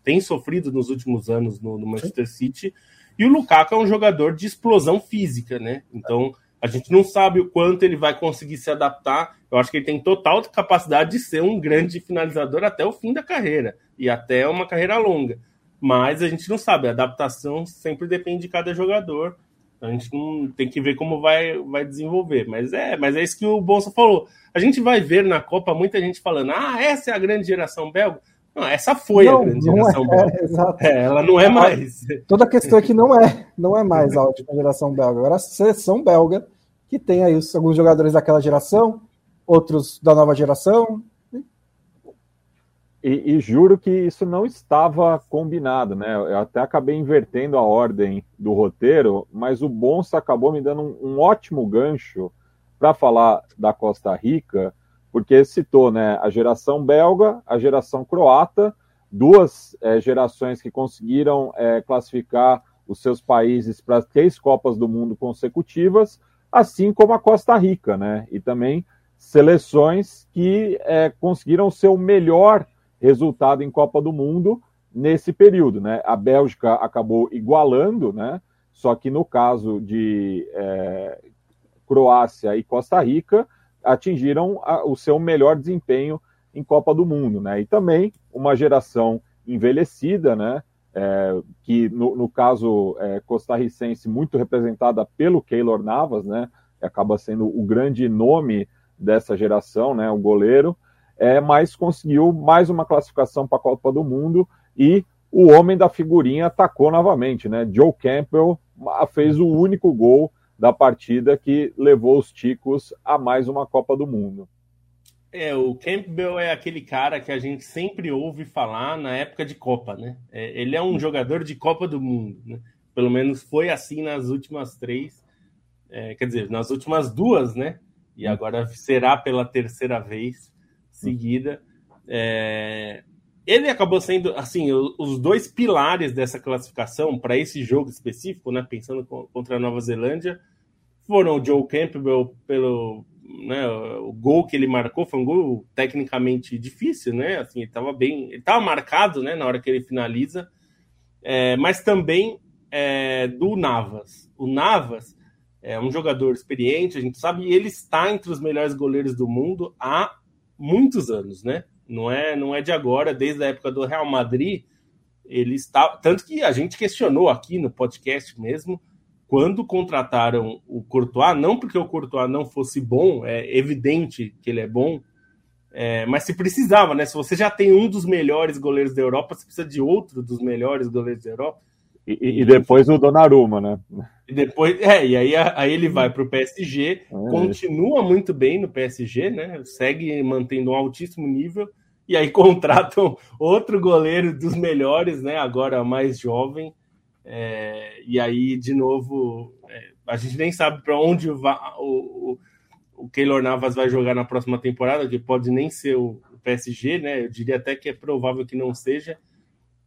tem sofrido nos últimos anos no, no, Manchester City. E o Lukaku é um jogador de explosão física, né? Então a gente não sabe o quanto ele vai conseguir se adaptar. Eu acho que ele tem total capacidade de ser um grande finalizador até o fim da carreira e até uma carreira longa. Mas a gente não sabe, a adaptação sempre depende de cada jogador. A gente não tem que ver como vai, vai desenvolver. Mas é, mas é isso que o Bolsa falou. A gente vai ver na Copa muita gente falando: ah, essa é a grande geração belga. Não, essa foi não, a grande geração é, belga. É, é, ela não é mais. Toda a questão é que não é, não é mais a última geração belga. Agora a seleção belga, que tem aí alguns jogadores daquela geração, outros da nova geração, e, e, juro que isso não estava combinado, né? Eu até acabei invertendo a ordem do roteiro, mas o Bonsa acabou me dando um, um ótimo gancho para falar da Costa Rica, porque citou né, a geração belga, a geração croata, duas é, gerações que conseguiram é, classificar os seus países para três Copas do Mundo consecutivas, assim como a Costa Rica, né? E também seleções que é, conseguiram ser o melhor resultado em Copa do Mundo nesse período. Né? A Bélgica acabou igualando, né? só que no caso de é, Croácia e Costa Rica, atingiram a, o seu melhor desempenho em Copa do Mundo. Né? E também uma geração envelhecida, né? É, que no, no caso é, costarricense, muito representada pelo Keylor Navas, né? acaba sendo o grande nome dessa geração, né? o goleiro, é, mas conseguiu mais uma classificação para a Copa do Mundo e o homem da figurinha atacou novamente, né? Joe Campbell fez o único gol da partida que levou os Ticos a mais uma Copa do Mundo. É, o Campbell é aquele cara que a gente sempre ouve falar na época de Copa, né? É, ele é um jogador de Copa do Mundo, né? Pelo menos foi assim nas últimas três, é, quer dizer, nas últimas duas, né? E agora será pela terceira vez seguida. É, ele acabou sendo, assim, os dois pilares dessa classificação para esse jogo específico, né, pensando contra a Nova Zelândia, foram o Joe Campbell pelo né, o gol que ele marcou foi um gol tecnicamente difícil, né? Assim, ele estava bem, ele estava marcado, né, na hora que ele finaliza, é, mas também é, do Navas. O Navas é um jogador experiente, a gente sabe, e ele está entre os melhores goleiros do mundo há muitos anos, né? Não é, não é de agora, desde a época do Real Madrid, ele está. Tanto que a gente questionou aqui no podcast mesmo, quando contrataram o Courtois, não porque o Courtois não fosse bom, é evidente que ele é bom, é, mas se precisava, né? Se você já tem um dos melhores goleiros da Europa, você precisa de outro dos melhores goleiros da Europa. E, e, depois o Donnarumma, né? E depois, é, e aí, aí ele vai para o PSG, é. continua muito bem no PSG, né? Segue mantendo um altíssimo nível, e aí contratam outro goleiro dos melhores, né? Agora mais jovem. É, e aí, de novo, é, a gente nem sabe para onde o, o, o Keylor Navas vai jogar na próxima temporada, que pode nem ser o PSG, né? Eu diria até que é provável que não seja.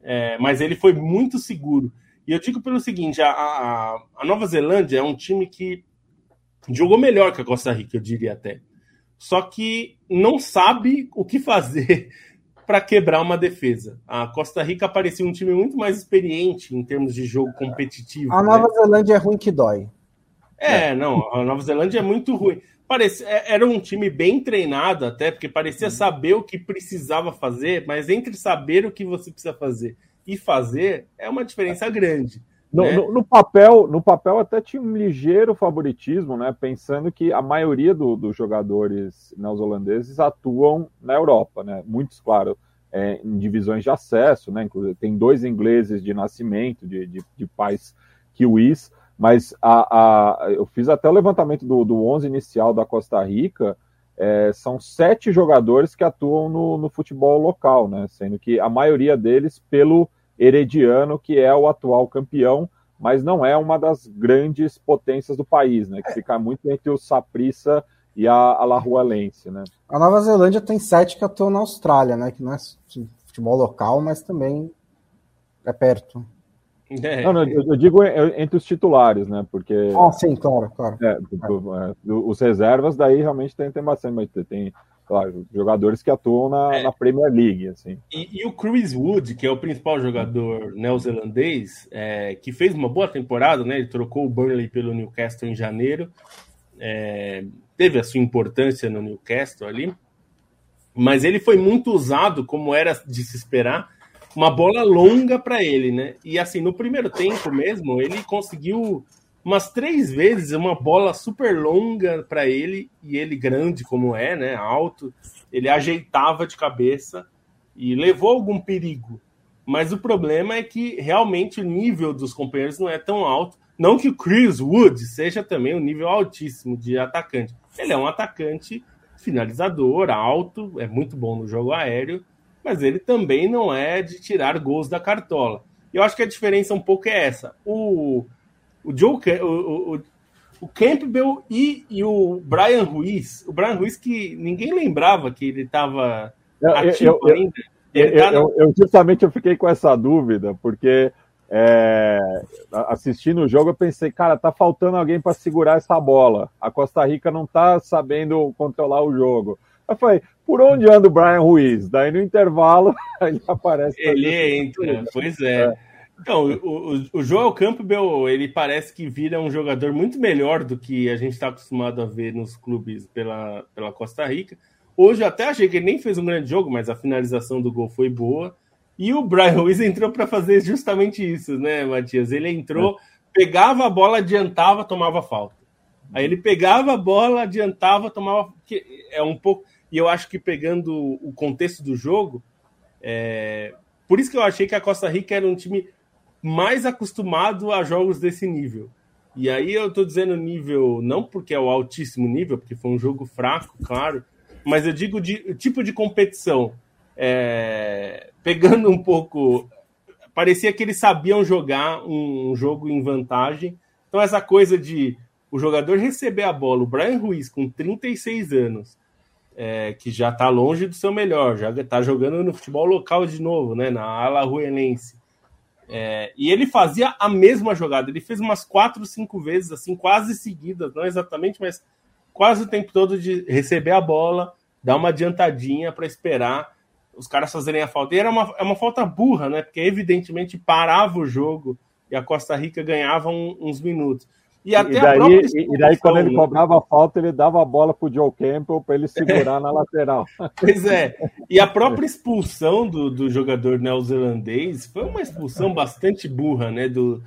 É, mas ele foi muito seguro. E eu digo pelo seguinte: a, a, a, Nova Zelândia é um time que jogou melhor que a Costa Rica, eu diria até. Só que não sabe o que fazer para quebrar uma defesa. A Costa Rica parecia um time muito mais experiente em termos de jogo competitivo. A Nova né? Zelândia é ruim que dói. É, não, a Nova Zelândia é muito ruim. Parecia, é, era um time bem treinado até, porque parecia saber o que precisava fazer, mas entre saber o que você precisa fazer e fazer é uma diferença grande. No, né? no, no, papel, no papel até tinha um ligeiro favoritismo, né? Pensando que a maioria do, dos jogadores neozelandeses atuam na Europa, né? Muitos, claro, é, em divisões de acesso, né? Inclusive, tem dois ingleses de nascimento, de, de, de pais kiwis, mas a, a, eu fiz até o levantamento do, do 11 inicial da Costa Rica. É, são sete jogadores que atuam no, no futebol local, né? Sendo que a maioria deles pelo Herediano, que é o atual campeão, mas não é uma das grandes potências do país, né? Que fica muito entre o Saprissa e a Alajuelense, né? A Nova Zelândia tem sete que atuam na Austrália, né? Que não é futebol local, mas também é perto. É. Não, não, eu, digo entre os titulares, né? Porque. Ah, sim, claro, claro. É, é, os reservas daí realmente tem, tem bastante, mas tem claro, jogadores que atuam na, é. na Premier League. Assim. E, e, o Chris Wood, que é o principal jogador neozelandês, é, que fez uma boa temporada, né? Ele trocou o Burnley pelo Newcastle em janeiro. É, teve a sua importância no Newcastle ali. Mas ele foi muito usado, como era de se esperar, uma bola longa para ele, né? E assim, no primeiro tempo mesmo, ele conseguiu umas três vezes uma bola super longa para ele e ele grande como é, né, alto, ele ajeitava de cabeça e levou algum perigo. Mas o problema é que realmente o nível dos companheiros não é tão alto. Não que o Chris Wood seja também um nível altíssimo de atacante. Ele é um atacante finalizador, alto, é muito bom no jogo aéreo, mas ele também não é de tirar gols da cartola. Eu acho que a diferença um pouco é essa. O o Joe, o, o, o Campbell e, e o Brian Ruiz, o Brian Ruiz que ninguém lembrava que ele estava ativo eu, eu, ainda. Eu, tá eu, eu, justamente eu fiquei com essa dúvida, porque é, assistindo o jogo eu pensei, cara, tá faltando alguém para segurar essa bola. A Costa Rica não tá sabendo controlar o jogo. Eu falei, por onde anda o Brian Ruiz? Daí no intervalo ele aparece. Ele entra, pois é. é. Então, o, o, Joel Campbell, ele parece que vira um jogador muito melhor do que a gente está acostumado a ver nos clubes pela, pela Costa Rica. Hoje eu até achei que ele nem fez um grande jogo, mas a finalização do gol foi boa. E o Brian Ruiz entrou para fazer justamente isso, né, Matias? Ele entrou, pegava a bola, adiantava, tomava falta. Aí ele pegava a bola, adiantava, tomava. É um pouco. E eu acho que pegando o contexto do jogo, é... por isso que eu achei que a Costa Rica era um time mais acostumado a jogos desse nível. E aí eu tô dizendo nível, não porque é o altíssimo nível, porque foi um jogo fraco, claro, mas eu digo de tipo de competição. É, pegando um pouco. Parecia que eles sabiam jogar um, um jogo em vantagem. Então, essa coisa de o jogador receber a bola, o Brian Ruiz, com 36 anos, é, que já está longe do seu melhor, já está jogando no futebol local de novo, né, na Alajuelense. É, e ele fazia a mesma jogada. Ele fez umas quatro, cinco vezes, assim, quase seguidas, não exatamente, mas quase o tempo todo de receber a bola, dar uma adiantadinha para esperar os caras fazerem a falta. E era uma, é uma falta burra, né? Porque evidentemente parava o jogo e a Costa Rica ganhava um, uns minutos. E, até e daí, e daí quando ele cobrava a falta, ele dava a bola para o Joe Campbell para ele segurar na lateral. Pois é. E a própria expulsão do, do jogador neozelandês foi uma expulsão bastante burra, né? Do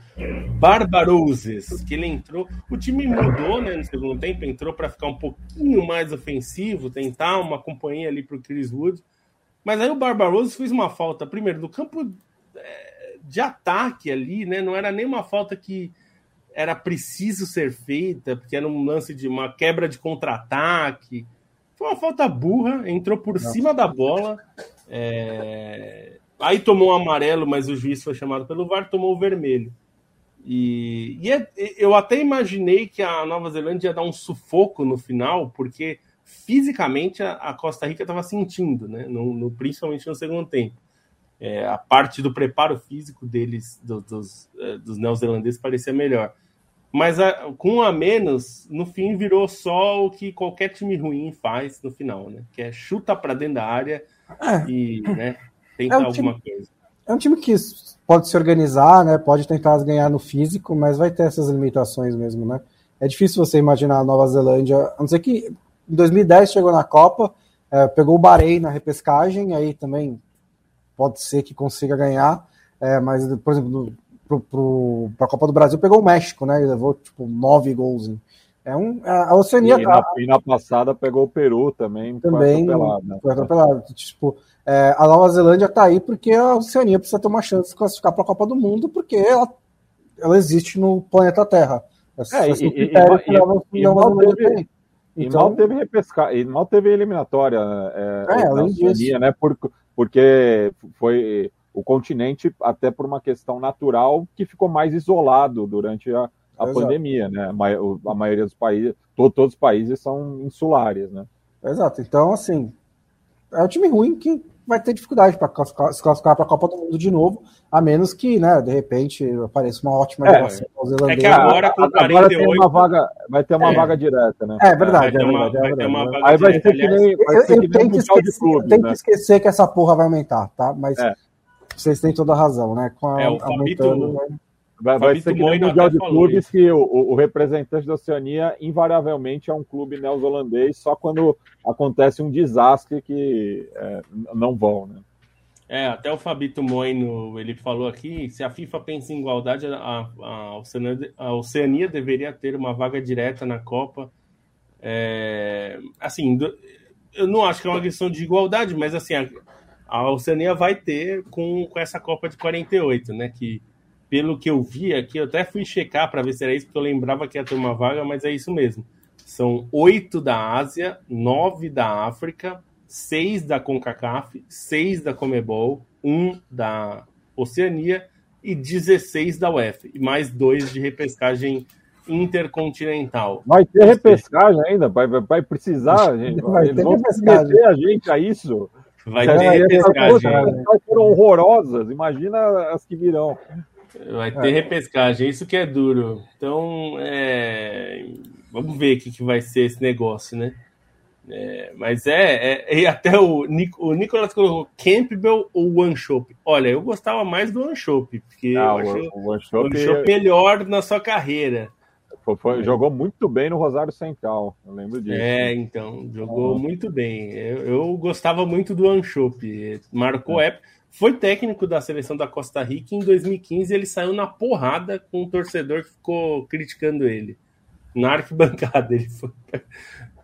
Barbaroses, que ele entrou. O time mudou, né? No segundo tempo, entrou para ficar um pouquinho mais ofensivo, tentar uma companhia ali para o Chris Wood. Mas aí o Barbarosos fez uma falta, primeiro, do campo. É, de ataque ali, né? Não era nem uma falta que era preciso ser feita, porque era um lance de uma quebra de contra-ataque. Foi uma falta burra, entrou por Nossa. cima da bola. É... Aí tomou um amarelo, mas o juiz foi chamado pelo VAR, tomou o vermelho. E, e é, eu até imaginei que a Nova Zelândia ia dar um sufoco no final, porque fisicamente a, a Costa Rica estava sentindo, né? No, no, principalmente no segundo tempo. É, a parte do preparo físico deles, do, dos, é, dos neozelandeses, parecia melhor. Mas a, com um a menos, no fim virou só o que qualquer time ruim faz no final, né? Que é chuta para dentro da área é. e né, tenta é um alguma time, coisa. É um time que pode se organizar, né? Pode tentar ganhar no físico, mas vai ter essas limitações mesmo, né? É difícil você imaginar a Nova Zelândia, a não ser que em 2010 chegou na Copa, é, pegou o Bahrein na repescagem, aí também pode ser que consiga ganhar, é, mas, por exemplo, para a Copa do Brasil pegou o México, né? E levou tipo nove gols. É um, a Oceania. E, na, e na passada pegou o Peru também. Também foi atropelado. Né? Foi atropelado. Tipo, é, a Nova Zelândia está aí porque a Oceania precisa ter uma chance de classificar para a Copa do Mundo, porque ela, ela existe no planeta Terra. É, e, e, e, então, mal teve repescar, e mal teve eliminatória é, é, na Oceania, né? Por, porque foi o continente, até por uma questão natural, que ficou mais isolado durante a, a pandemia, né? A, maioria dos países, todo, todos os países são insulares, né? Exato. Então, assim, é um time ruim que vai ter dificuldade para se classificar para a Copa do Mundo de novo, a menos que, né, de repente apareça uma ótima é, É que agora com 48... Agora tem uma vaga, vai ter uma é. vaga direta, né? É verdade, é verdade. É verdade. Aí vai ser que nem, vai ser eu, que nem um esquecer, de clube, Tem né? que esquecer que essa porra vai aumentar, tá? Mas é. Vocês têm toda a razão, né? Com a, é, o Fabito, Vai, vai ser que nem o Mundial de Clubes que o, o, representante da Oceania invariavelmente é um clube neozelandês só quando acontece um desastre que é, não vão, né? É, até o Fabito Moino, ele falou aqui, se a FIFA pensa em igualdade, a, a, Oceania, a Oceania deveria ter uma vaga direta na Copa. É, assim, eu não acho que é uma questão de igualdade, mas assim, a, a Oceania vai ter com, com essa Copa de 48, né? Que pelo que eu vi aqui, eu até fui checar para ver se era isso, porque eu lembrava que ia ter uma vaga, mas é isso mesmo. São oito da Ásia, nove da África, seis da CONCACAF, seis da Comebol, um da Oceania e 16 da UEFA, e mais dois de repescagem intercontinental. Vai ter repescagem ainda, vai, vai precisar, gente. Vai Eles vão meter a gente a isso. Vai ter repescagem. Foram horrorosas, imagina as que virão. Vai ter é. repescagem, isso que é duro. Então, é... vamos ver o que, que vai ser esse negócio, né? É, mas é, é, e até o, o Nicolas colocou Campbell ou One Shop. Olha, eu gostava mais do One Shop, porque ah, eu o, o One Shop, é melhor na sua carreira. Foi, foi, jogou muito bem no Rosário Central, eu lembro disso. É, então, jogou ah. muito bem. Eu, eu, gostava muito do One Shop, marcou é. época. Foi técnico da seleção da Costa Rica e em 2015 ele saiu na porrada com um torcedor que ficou criticando ele. Na arquibancada, ele foi.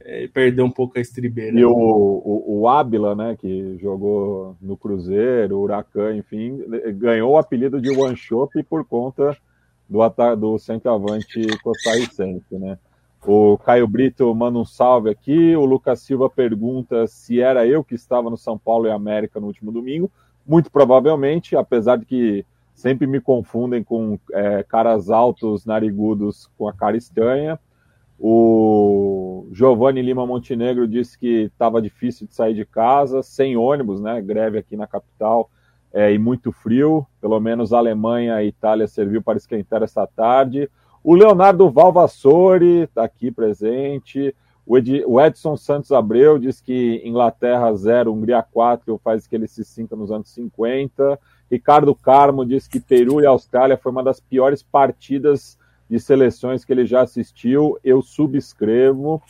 É, perdeu um pouco a estribeira. E o, o, o Ábila, né, que jogou no Cruzeiro, Huracan, enfim, ganhou o apelido de One Shop por conta do, do centroavante costarricense, né? O Caio Brito manda um salve aqui. O Lucas Silva pergunta se era eu que estava no São Paulo e América no último domingo. Muito provavelmente, apesar de que sempre me confundem com é, caras altos, narigudos com a cara estranha. O Giovanni Lima Montenegro disse que estava difícil de sair de casa, sem ônibus, né? Greve aqui na capital é, e muito frio. Pelo menos a Alemanha e Itália serviu para esquentar essa tarde. O Leonardo Valvassori está aqui presente. O Edson Santos Abreu diz que Inglaterra 0, Hungria 4, faz que ele se sinta nos anos 50. Ricardo Carmo diz que Peru e Austrália foi uma das piores partidas de seleções que ele já assistiu. Eu subscrevo.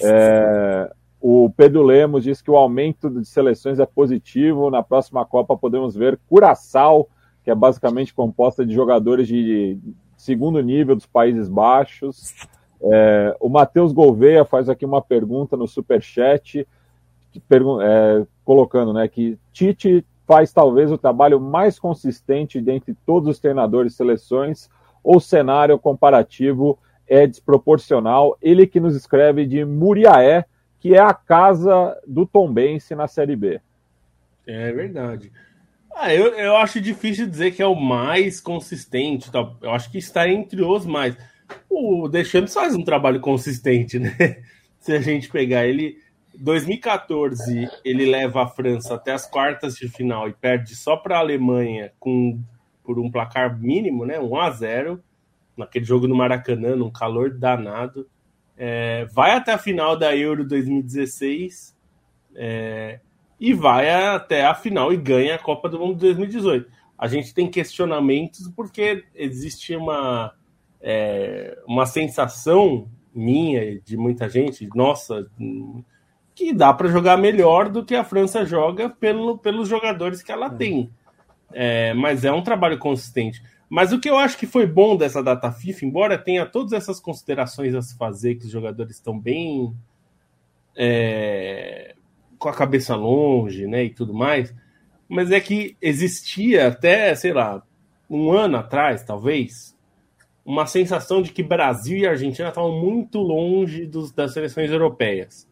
É, o Pedro Lemos diz que o aumento de seleções é positivo. Na próxima Copa podemos ver Curaçao, que é basicamente composta de jogadores de segundo nível dos Países Baixos. É, o Matheus Gouveia faz aqui uma pergunta no Superchat, é, colocando né, que Tite faz talvez o trabalho mais consistente dentre todos os treinadores de seleções, ou cenário comparativo é desproporcional. Ele que nos escreve de Muriaé, que é a casa do Tombense na Série B. É verdade. Ah, eu, eu acho difícil dizer que é o mais consistente. Tá? Eu acho que está entre os mais. O Deschamps faz um trabalho consistente, né? Se a gente pegar ele, 2014 ele leva a França até as quartas de final e perde só para a Alemanha com por um placar mínimo, né? 1 a 0 naquele jogo no Maracanã, num calor danado. É, vai até a final da Euro 2016 é, e vai até a final e ganha a Copa do Mundo 2018. A gente tem questionamentos porque existe uma, é, uma sensação minha de muita gente, nossa, que dá para jogar melhor do que a França joga pelo, pelos jogadores que ela é. tem. É, mas é um trabalho consistente. Mas o que eu acho que foi bom dessa data FIFA, embora tenha todas essas considerações a se fazer, que os jogadores estão bem é, com a cabeça longe, né, e tudo mais, mas é que existia até, sei lá, um ano atrás, talvez, uma sensação de que Brasil e Argentina estavam muito longe dos, das seleções europeias.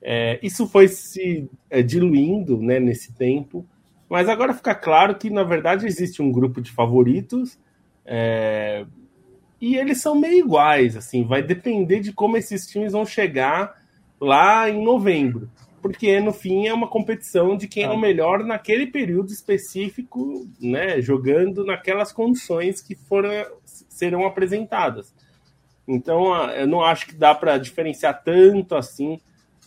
É, isso foi se é, diluindo né, nesse tempo, mas agora fica claro que, na verdade, existe um grupo de favoritos é, e eles são meio iguais, assim, vai depender de como esses times vão chegar lá em novembro. Porque, no fim, é uma competição de quem é o é. melhor naquele período específico, né? Jogando naquelas condições que foram, serão apresentadas. Então, eu não acho que dá para diferenciar tanto assim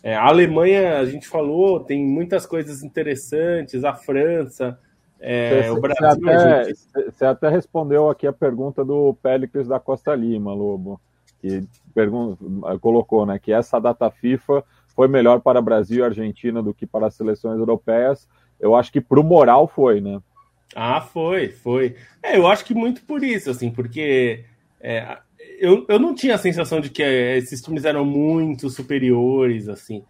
é, a Alemanha, a gente falou, tem muitas coisas interessantes, a França, é, você, o Brasil. Você até, gente... você até, respondeu aqui a pergunta do Péricles da Costa Lima, Lobo, que pergun colocou né, que essa data FIFA foi melhor para Brasil e Argentina do que para as seleções europeias. Eu acho que para o moral foi, né? Ah, foi, foi. É, eu acho que muito por isso, assim, porque é, eu, eu não tinha a sensação de que é, esses times eram muito superiores, assim.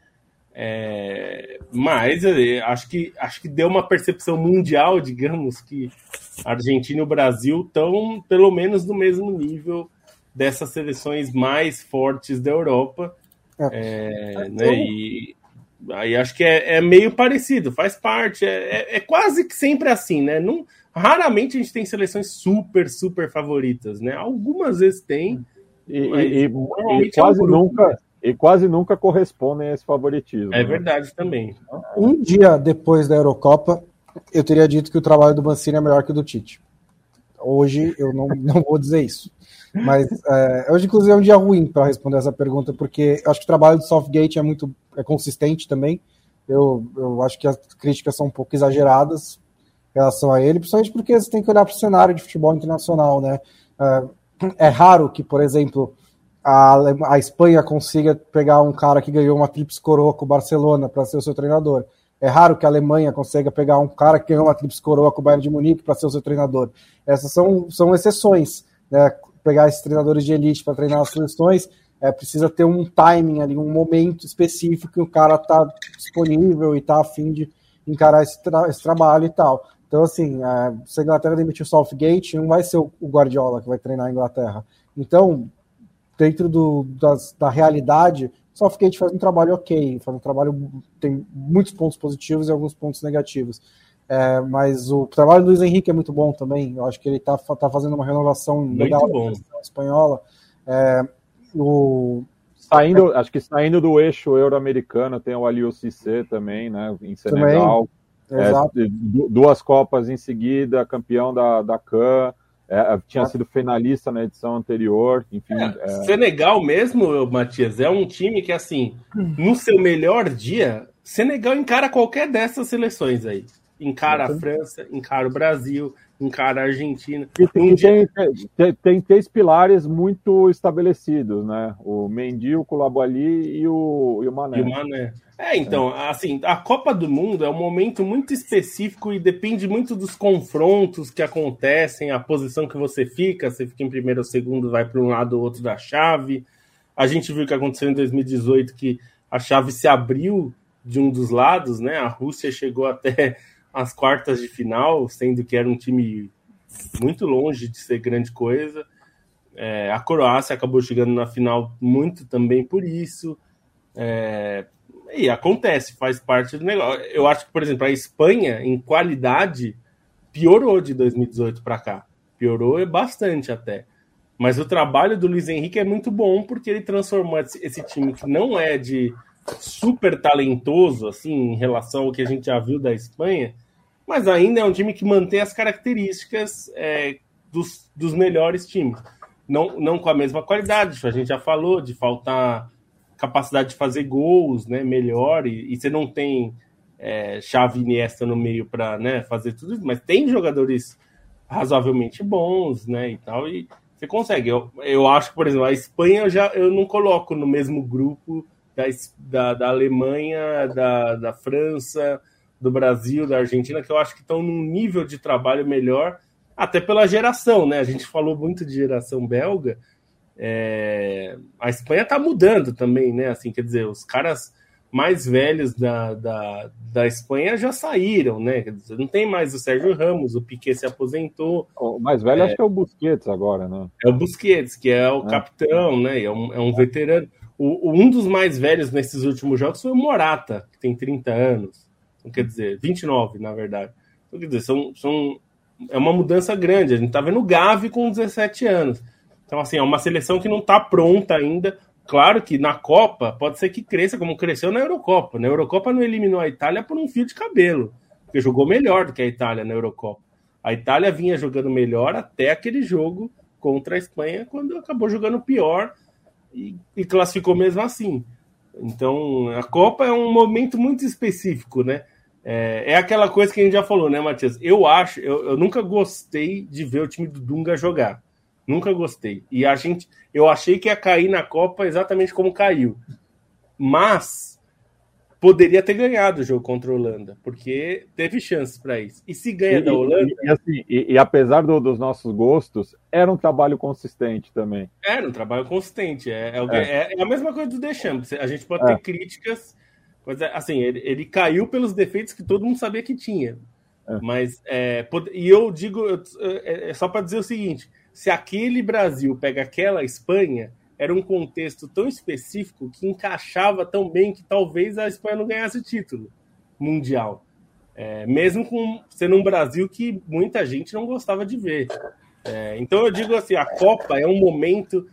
É, mas acho que acho que deu uma percepção mundial, digamos, que Argentina e o Brasil estão pelo menos no mesmo nível dessas seleções mais fortes da Europa. É, é né, e aí acho que é, é, meio parecido, faz parte, é, é, é, quase que sempre assim, né? Não, raramente a gente tem seleções super, super favoritas, né? Algumas vezes tem. E, e, e quase é um nunca. E quase nunca correspondem a esse favoritismo. É né? verdade também. Um dia depois da Eurocopa, eu teria dito que o trabalho do Mancini é melhor que o do Tite. Hoje eu não, não vou dizer isso. Mas é, hoje, inclusive, é um dia ruim para responder essa pergunta, porque eu acho que o trabalho do Southgate é muito é consistente também. Eu, eu acho que as críticas são um pouco exageradas em relação a ele, principalmente porque você tem que olhar para o cenário de futebol internacional, né? É, é raro que, por exemplo, a, a Espanha consiga pegar um cara que ganhou uma tríplice coroa com o Barcelona para ser o seu treinador. É raro que a Alemanha consiga pegar um cara que ganhou uma tríplice coroa com o Bayern de Munique para ser o seu treinador. Essas são, são exceções. Né? Pegar esses treinadores de elite para treinar as seleções é, precisa ter um timing ali, um momento específico que o cara está disponível e está afim de encarar esse, tra esse trabalho e tal. Então, assim, é, se a Inglaterra demitir o Southgate, não vai ser o Guardiola que vai treinar a Inglaterra. Então, dentro do, das, da realidade, o Southgate faz um trabalho ok, faz um trabalho, tem muitos pontos positivos e alguns pontos negativos. É, mas o trabalho do Luiz Henrique é muito bom também. Eu acho que ele está tá fazendo uma renovação muito legal bom. da espanhola. É, o, saindo, acho que saindo do eixo euro-americano, tem o Aliou Cissé também, né, em Senegal. Também. É, duas Copas em seguida, campeão da, da CAN, é, tinha sido finalista na edição anterior, enfim. É, é, Senegal mesmo, Matias, é um time que, assim, no seu melhor dia, Senegal encara qualquer dessas seleções aí. Encara a França, encara o Brasil, encara a Argentina. E, um tem, tem, tem, três pilares muito estabelecidos, né? O Mendy, o Koulibaly e o, e o Mané. E o Mané. É, então, é. assim, a Copa do Mundo é um momento muito específico e depende muito dos confrontos que acontecem, a posição que você fica, você fica em primeiro ou segundo, vai para um lado ou outro da chave. A gente viu o que aconteceu em 2018, que a chave se abriu de um dos lados, né? A Rússia chegou até às quartas de final, sendo que era um time muito longe de ser grande coisa. É, a Croácia acabou chegando na final muito também por isso. É, e acontece, faz parte do negócio. Eu acho que, por exemplo, a Espanha, em qualidade, piorou de 2018 para cá. Piorou bastante até. Mas o trabalho do Luiz Henrique é muito bom porque ele transformou esse time que não é de super talentoso, assim, em relação ao que a gente já viu da Espanha, mas ainda é um time que mantém as características é, dos, dos melhores times. Não, não com a mesma qualidade, a gente já falou de faltar capacidade de fazer gols, né, melhor, e, e você não tem é, chave Iniesta no meio para né, fazer tudo isso, mas tem jogadores razoavelmente bons, né, e tal, e você consegue. Eu, eu acho que, por exemplo, a Espanha eu já eu não coloco no mesmo grupo da, da, da Alemanha, da, da França, do Brasil, da Argentina, que eu acho que estão num nível de trabalho melhor, até pela geração, né? A gente falou muito de geração belga, é, a Espanha está mudando também, né? Assim, quer dizer, os caras mais velhos da, da, da Espanha já saíram, né? Quer dizer, não tem mais o Sérgio Ramos, o Piquet se aposentou. O mais velho é, acho que é o Busquets agora, né? É o Busquets, que é o é. capitão, né? É um, é um veterano. O, um dos mais velhos nesses últimos jogos foi o Morata, que tem 30 anos. Então, quer dizer, 29, na verdade. Então, quer dizer, são, são, é uma mudança grande. A gente tá vendo o Gavi com 17 anos. Então, assim, é uma seleção que não está pronta ainda. Claro que na Copa pode ser que cresça, como cresceu na Eurocopa. Na Eurocopa não eliminou a Itália por um fio de cabelo, porque jogou melhor do que a Itália na Eurocopa. A Itália vinha jogando melhor até aquele jogo contra a Espanha, quando acabou jogando pior e, e classificou mesmo assim. Então, a Copa é um momento muito específico, né? É, é, aquela coisa que a gente já falou, né, Matias? Eu acho, eu, eu nunca gostei de ver o time do Dunga jogar. Nunca gostei. E a gente, eu achei que ia cair na Copa exatamente como caiu. Mas poderia ter ganhado o jogo contra a Holanda, porque teve chances para isso. E se ganha e, da Holanda. E, e, assim, e apesar do, dos nossos gostos, era um trabalho consistente também. Era um trabalho consistente. É, é, é. é a mesma coisa do Deschamps. A gente pode ter é. críticas, mas é, assim, ele, ele caiu pelos defeitos que todo mundo sabia que tinha. É. Mas, e eu digo, é, só para dizer o seguinte se aquele Brasil pega aquela Espanha, era um contexto tão específico que encaixava tão bem que talvez a Espanha não ganhasse o título mundial. É, mesmo com sendo um Brasil que muita gente não gostava de ver. É, então eu digo assim, a Copa é um momento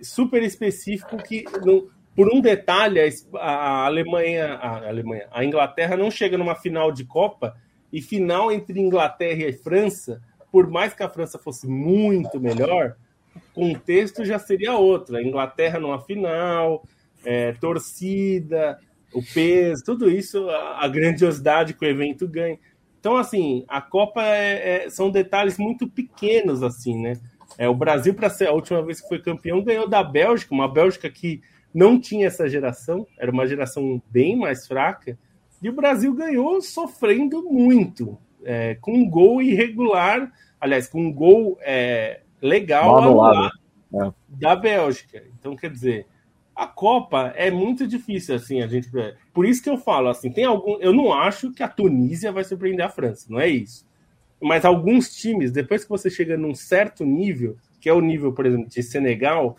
super específico que, no, por um detalhe, a Alemanha, a Alemanha, a Inglaterra não chega numa final de Copa e final entre Inglaterra e França por mais que a França fosse muito melhor, o contexto já seria outro. A Inglaterra numa final, é, torcida, o peso, tudo isso, a, a, grandiosidade que o evento ganha. Então, assim, a Copa é, é, são detalhes muito pequenos, assim, né? É, o Brasil, para ser a última vez que foi campeão, ganhou da Bélgica, uma Bélgica que não tinha essa geração, era uma geração bem mais fraca, e o Brasil ganhou sofrendo muito é, com um gol irregular, aliás, com um gol é, legal anulado, é. da Bélgica. Então, quer dizer, a Copa é muito difícil, assim, a gente. Por isso que eu falo, assim, tem algum. Eu não acho que a Tunísia vai surpreender a França, não é isso. Mas alguns times, depois que você chega num certo nível, que é o nível, por exemplo, de Senegal,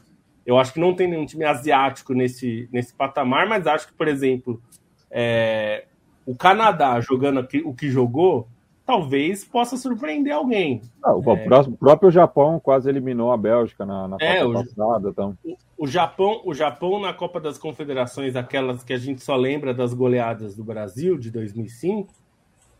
eu acho que não tem nenhum time asiático nesse, nesse patamar, mas acho que, por exemplo, é, o Canadá jogando aqui, o que jogou, talvez possa surpreender alguém. Ah, o, é... próximo, próprio Japão quase eliminou a Bélgica na, na é, Copa o, passada. Então. O, o, Japão, o Japão na Copa das Confederações, aquelas que a gente só lembra das goleadas do Brasil de 2005,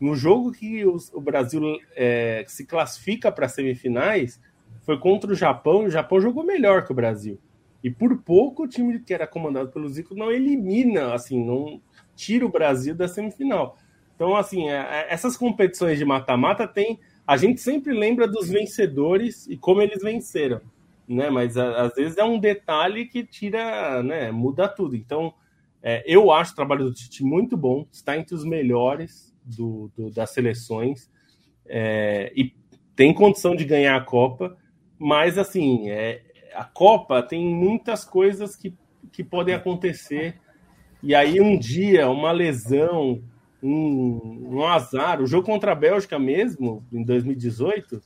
no jogo que os, o Brasil é, se classifica para semifinais, foi contra o Japão, e o Japão jogou melhor que o Brasil. E por pouco o time que era comandado pelo Zico não elimina, assim, não tira o Brasil da semifinal. Então, assim, é, é, essas competições de mata-mata tem. A gente sempre lembra dos vencedores e como eles venceram, né? Mas às vezes é um detalhe que tira, né? Muda tudo. Então, é, eu acho o trabalho do Tite muito bom, está entre os melhores do, do das seleções é, e tem condição de ganhar a Copa, mas assim, é, a Copa tem muitas coisas que, que podem acontecer. E aí, um dia, uma lesão, um, um azar. O jogo contra a Bélgica mesmo, em 2018,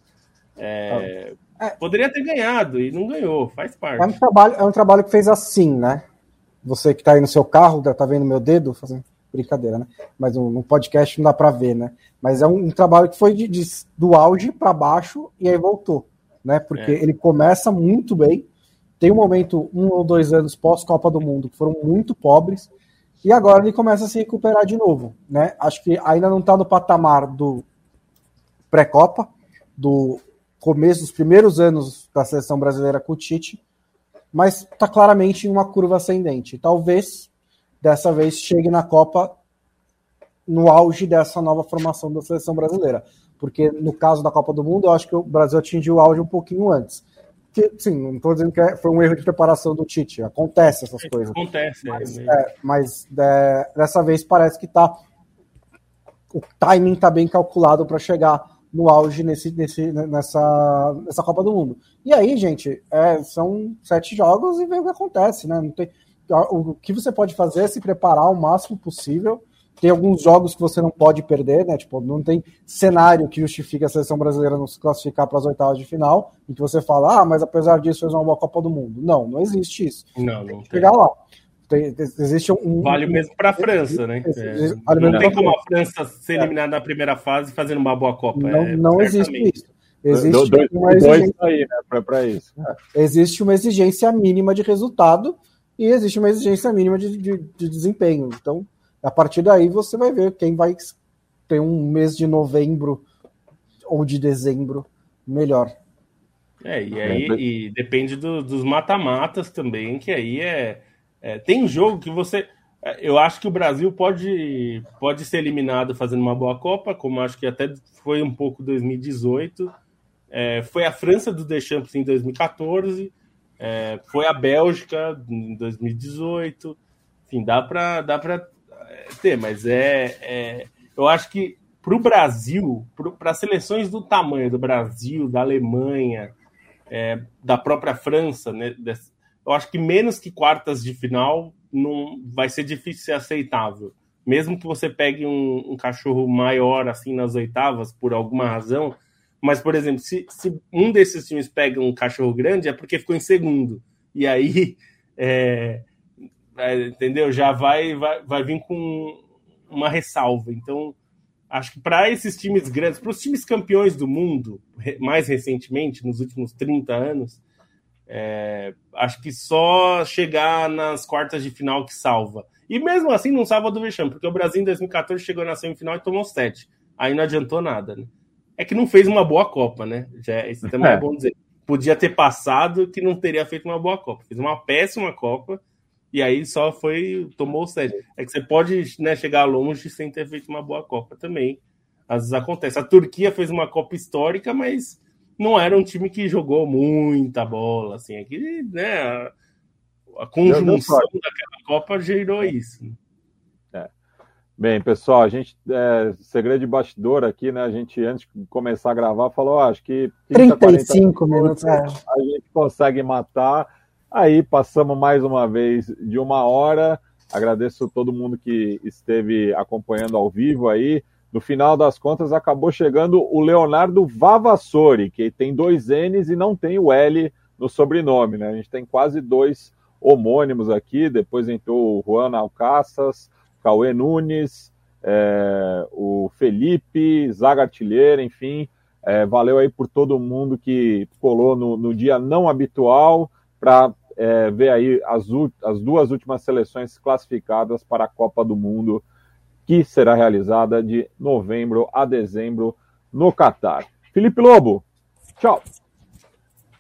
é, é. poderia ter ganhado e não ganhou, faz parte. É um trabalho, é um trabalho que fez assim, né? Você que está aí no seu carro, tá vendo meu dedo fazendo brincadeira, né? Mas no, podcast não dá para ver, né? Mas é um, um trabalho que foi de, de do auge para baixo e aí voltou, né? Porque é. ele começa muito bem, tem um momento, um ou dois anos pós-Copa do Mundo, que foram muito pobres, e agora ele começa a se recuperar de novo, né? Acho que ainda não está no patamar do pré-Copa, do começo dos primeiros anos da seleção brasileira com o Tite, mas está claramente em uma curva ascendente. Talvez dessa vez chegue na Copa no auge dessa nova formação da seleção brasileira. Porque no caso da Copa do Mundo, eu acho que o Brasil atingiu o auge um pouquinho antes. Que, sim, não estou dizendo que é, foi um erro de preparação do Tite, acontece essas coisas. Acontece, mas, é, é mas é, dessa vez parece que tá. O timing está bem calculado para chegar no auge nesse, nesse, nessa, nessa Copa do Mundo. E aí, gente, é, são sete jogos e vê o que acontece, né? Não tem, o que você pode fazer é se preparar o máximo possível. Tem alguns jogos que você não pode perder, né? Tipo, não tem cenário que justifique a seleção brasileira não se classificar para as oitavas de final, em que você fala, ah, mas apesar disso fez uma boa Copa do Mundo. Não, não existe isso. Não, não tem. Chegar lá. Tem, existe um, vale mesmo para a França, né? É, vale não tem como a França ser eliminada na primeira fase fazendo uma boa Copa. Não, é, não existe isso. Existe dois, uma exigência, aí, né, para isso. Existe uma exigência mínima de resultado e existe uma exigência mínima de, de, de, desempenho. Então, a partir daí você vai ver quem vai ter um mês de novembro ou de dezembro melhor. É, e aí e depende do, dos mata-matas também, que aí é, é, Tem jogo que você. É, eu acho que o Brasil pode, pode ser eliminado fazendo uma boa Copa, como acho que até foi um pouco 2018. É, foi a França do Deschamps em 2014 é, foi a Bélgica em 2018. Enfim, dá para dá é, ter, mas é, é eu acho que para o Brasil, para seleções do tamanho do Brasil, da Alemanha, é, da própria França, né, eu acho que menos que quartas de final não vai ser difícil ser aceitável. Mesmo que você pegue um, um cachorro maior assim nas oitavas, por alguma razão, mas, por exemplo, se, se um desses times pega um cachorro grande, é porque ficou em segundo. E aí, é, entendeu? Já vai, vai, vai vir com uma ressalva. Então, acho que para esses times grandes, para os times campeões do mundo, mais recentemente, nos últimos 30 anos, é, acho que só chegar nas quartas de final que salva. E mesmo assim não salva do vexame, porque o Brasil em 2014 chegou na semifinal e tomou sete. Aí não adiantou nada, né? é que não fez uma boa Copa, né? Já, isso também é. é bom dizer. Podia ter passado que não teria feito uma boa Copa. Fez uma péssima Copa e aí só foi, tomou o sério. É que você pode né, chegar longe sem ter feito uma boa Copa também. Às vezes acontece. A Turquia fez uma Copa histórica, mas não era um time que jogou muita bola. Assim, aqui, né, a, a conjunção daquela Copa gerou isso. Bem, pessoal, a gente, é, segredo de bastidor aqui, né? A gente, antes de começar a gravar, falou: acho que 30, 35 minutos, é. a gente consegue matar. Aí passamos mais uma vez de uma hora. Agradeço todo mundo que esteve acompanhando ao vivo aí. No final das contas, acabou chegando o Leonardo Vavassori, que tem dois N's e não tem o L no sobrenome, né? A gente tem quase dois homônimos aqui. Depois entrou o Juan Alcaças. Cauê Nunes, é, o Felipe, Zaga Artilheira, enfim. É, valeu aí por todo mundo que colou no, no dia não habitual para é, ver aí as, as duas últimas seleções classificadas para a Copa do Mundo, que será realizada de novembro a dezembro no Catar. Felipe Lobo, tchau.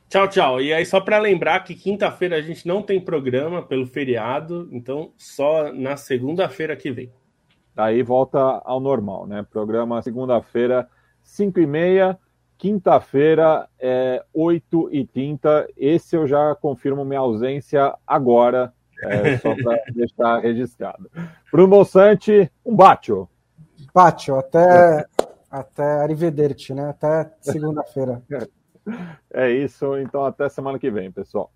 Tchau, tchau. E aí, só para lembrar que quinta-feira a gente não tem programa pelo feriado, então só na segunda-feira que vem. Aí volta ao normal, né? Programa segunda-feira, 5 e meia. Quinta-feira, é 8 e 30 Esse eu já confirmo minha ausência agora, é, só para deixar registrado. Bruno Bolsante, um batio. Batio, até, até Arrivederci, né? Até segunda-feira. É isso, então até semana que vem, pessoal.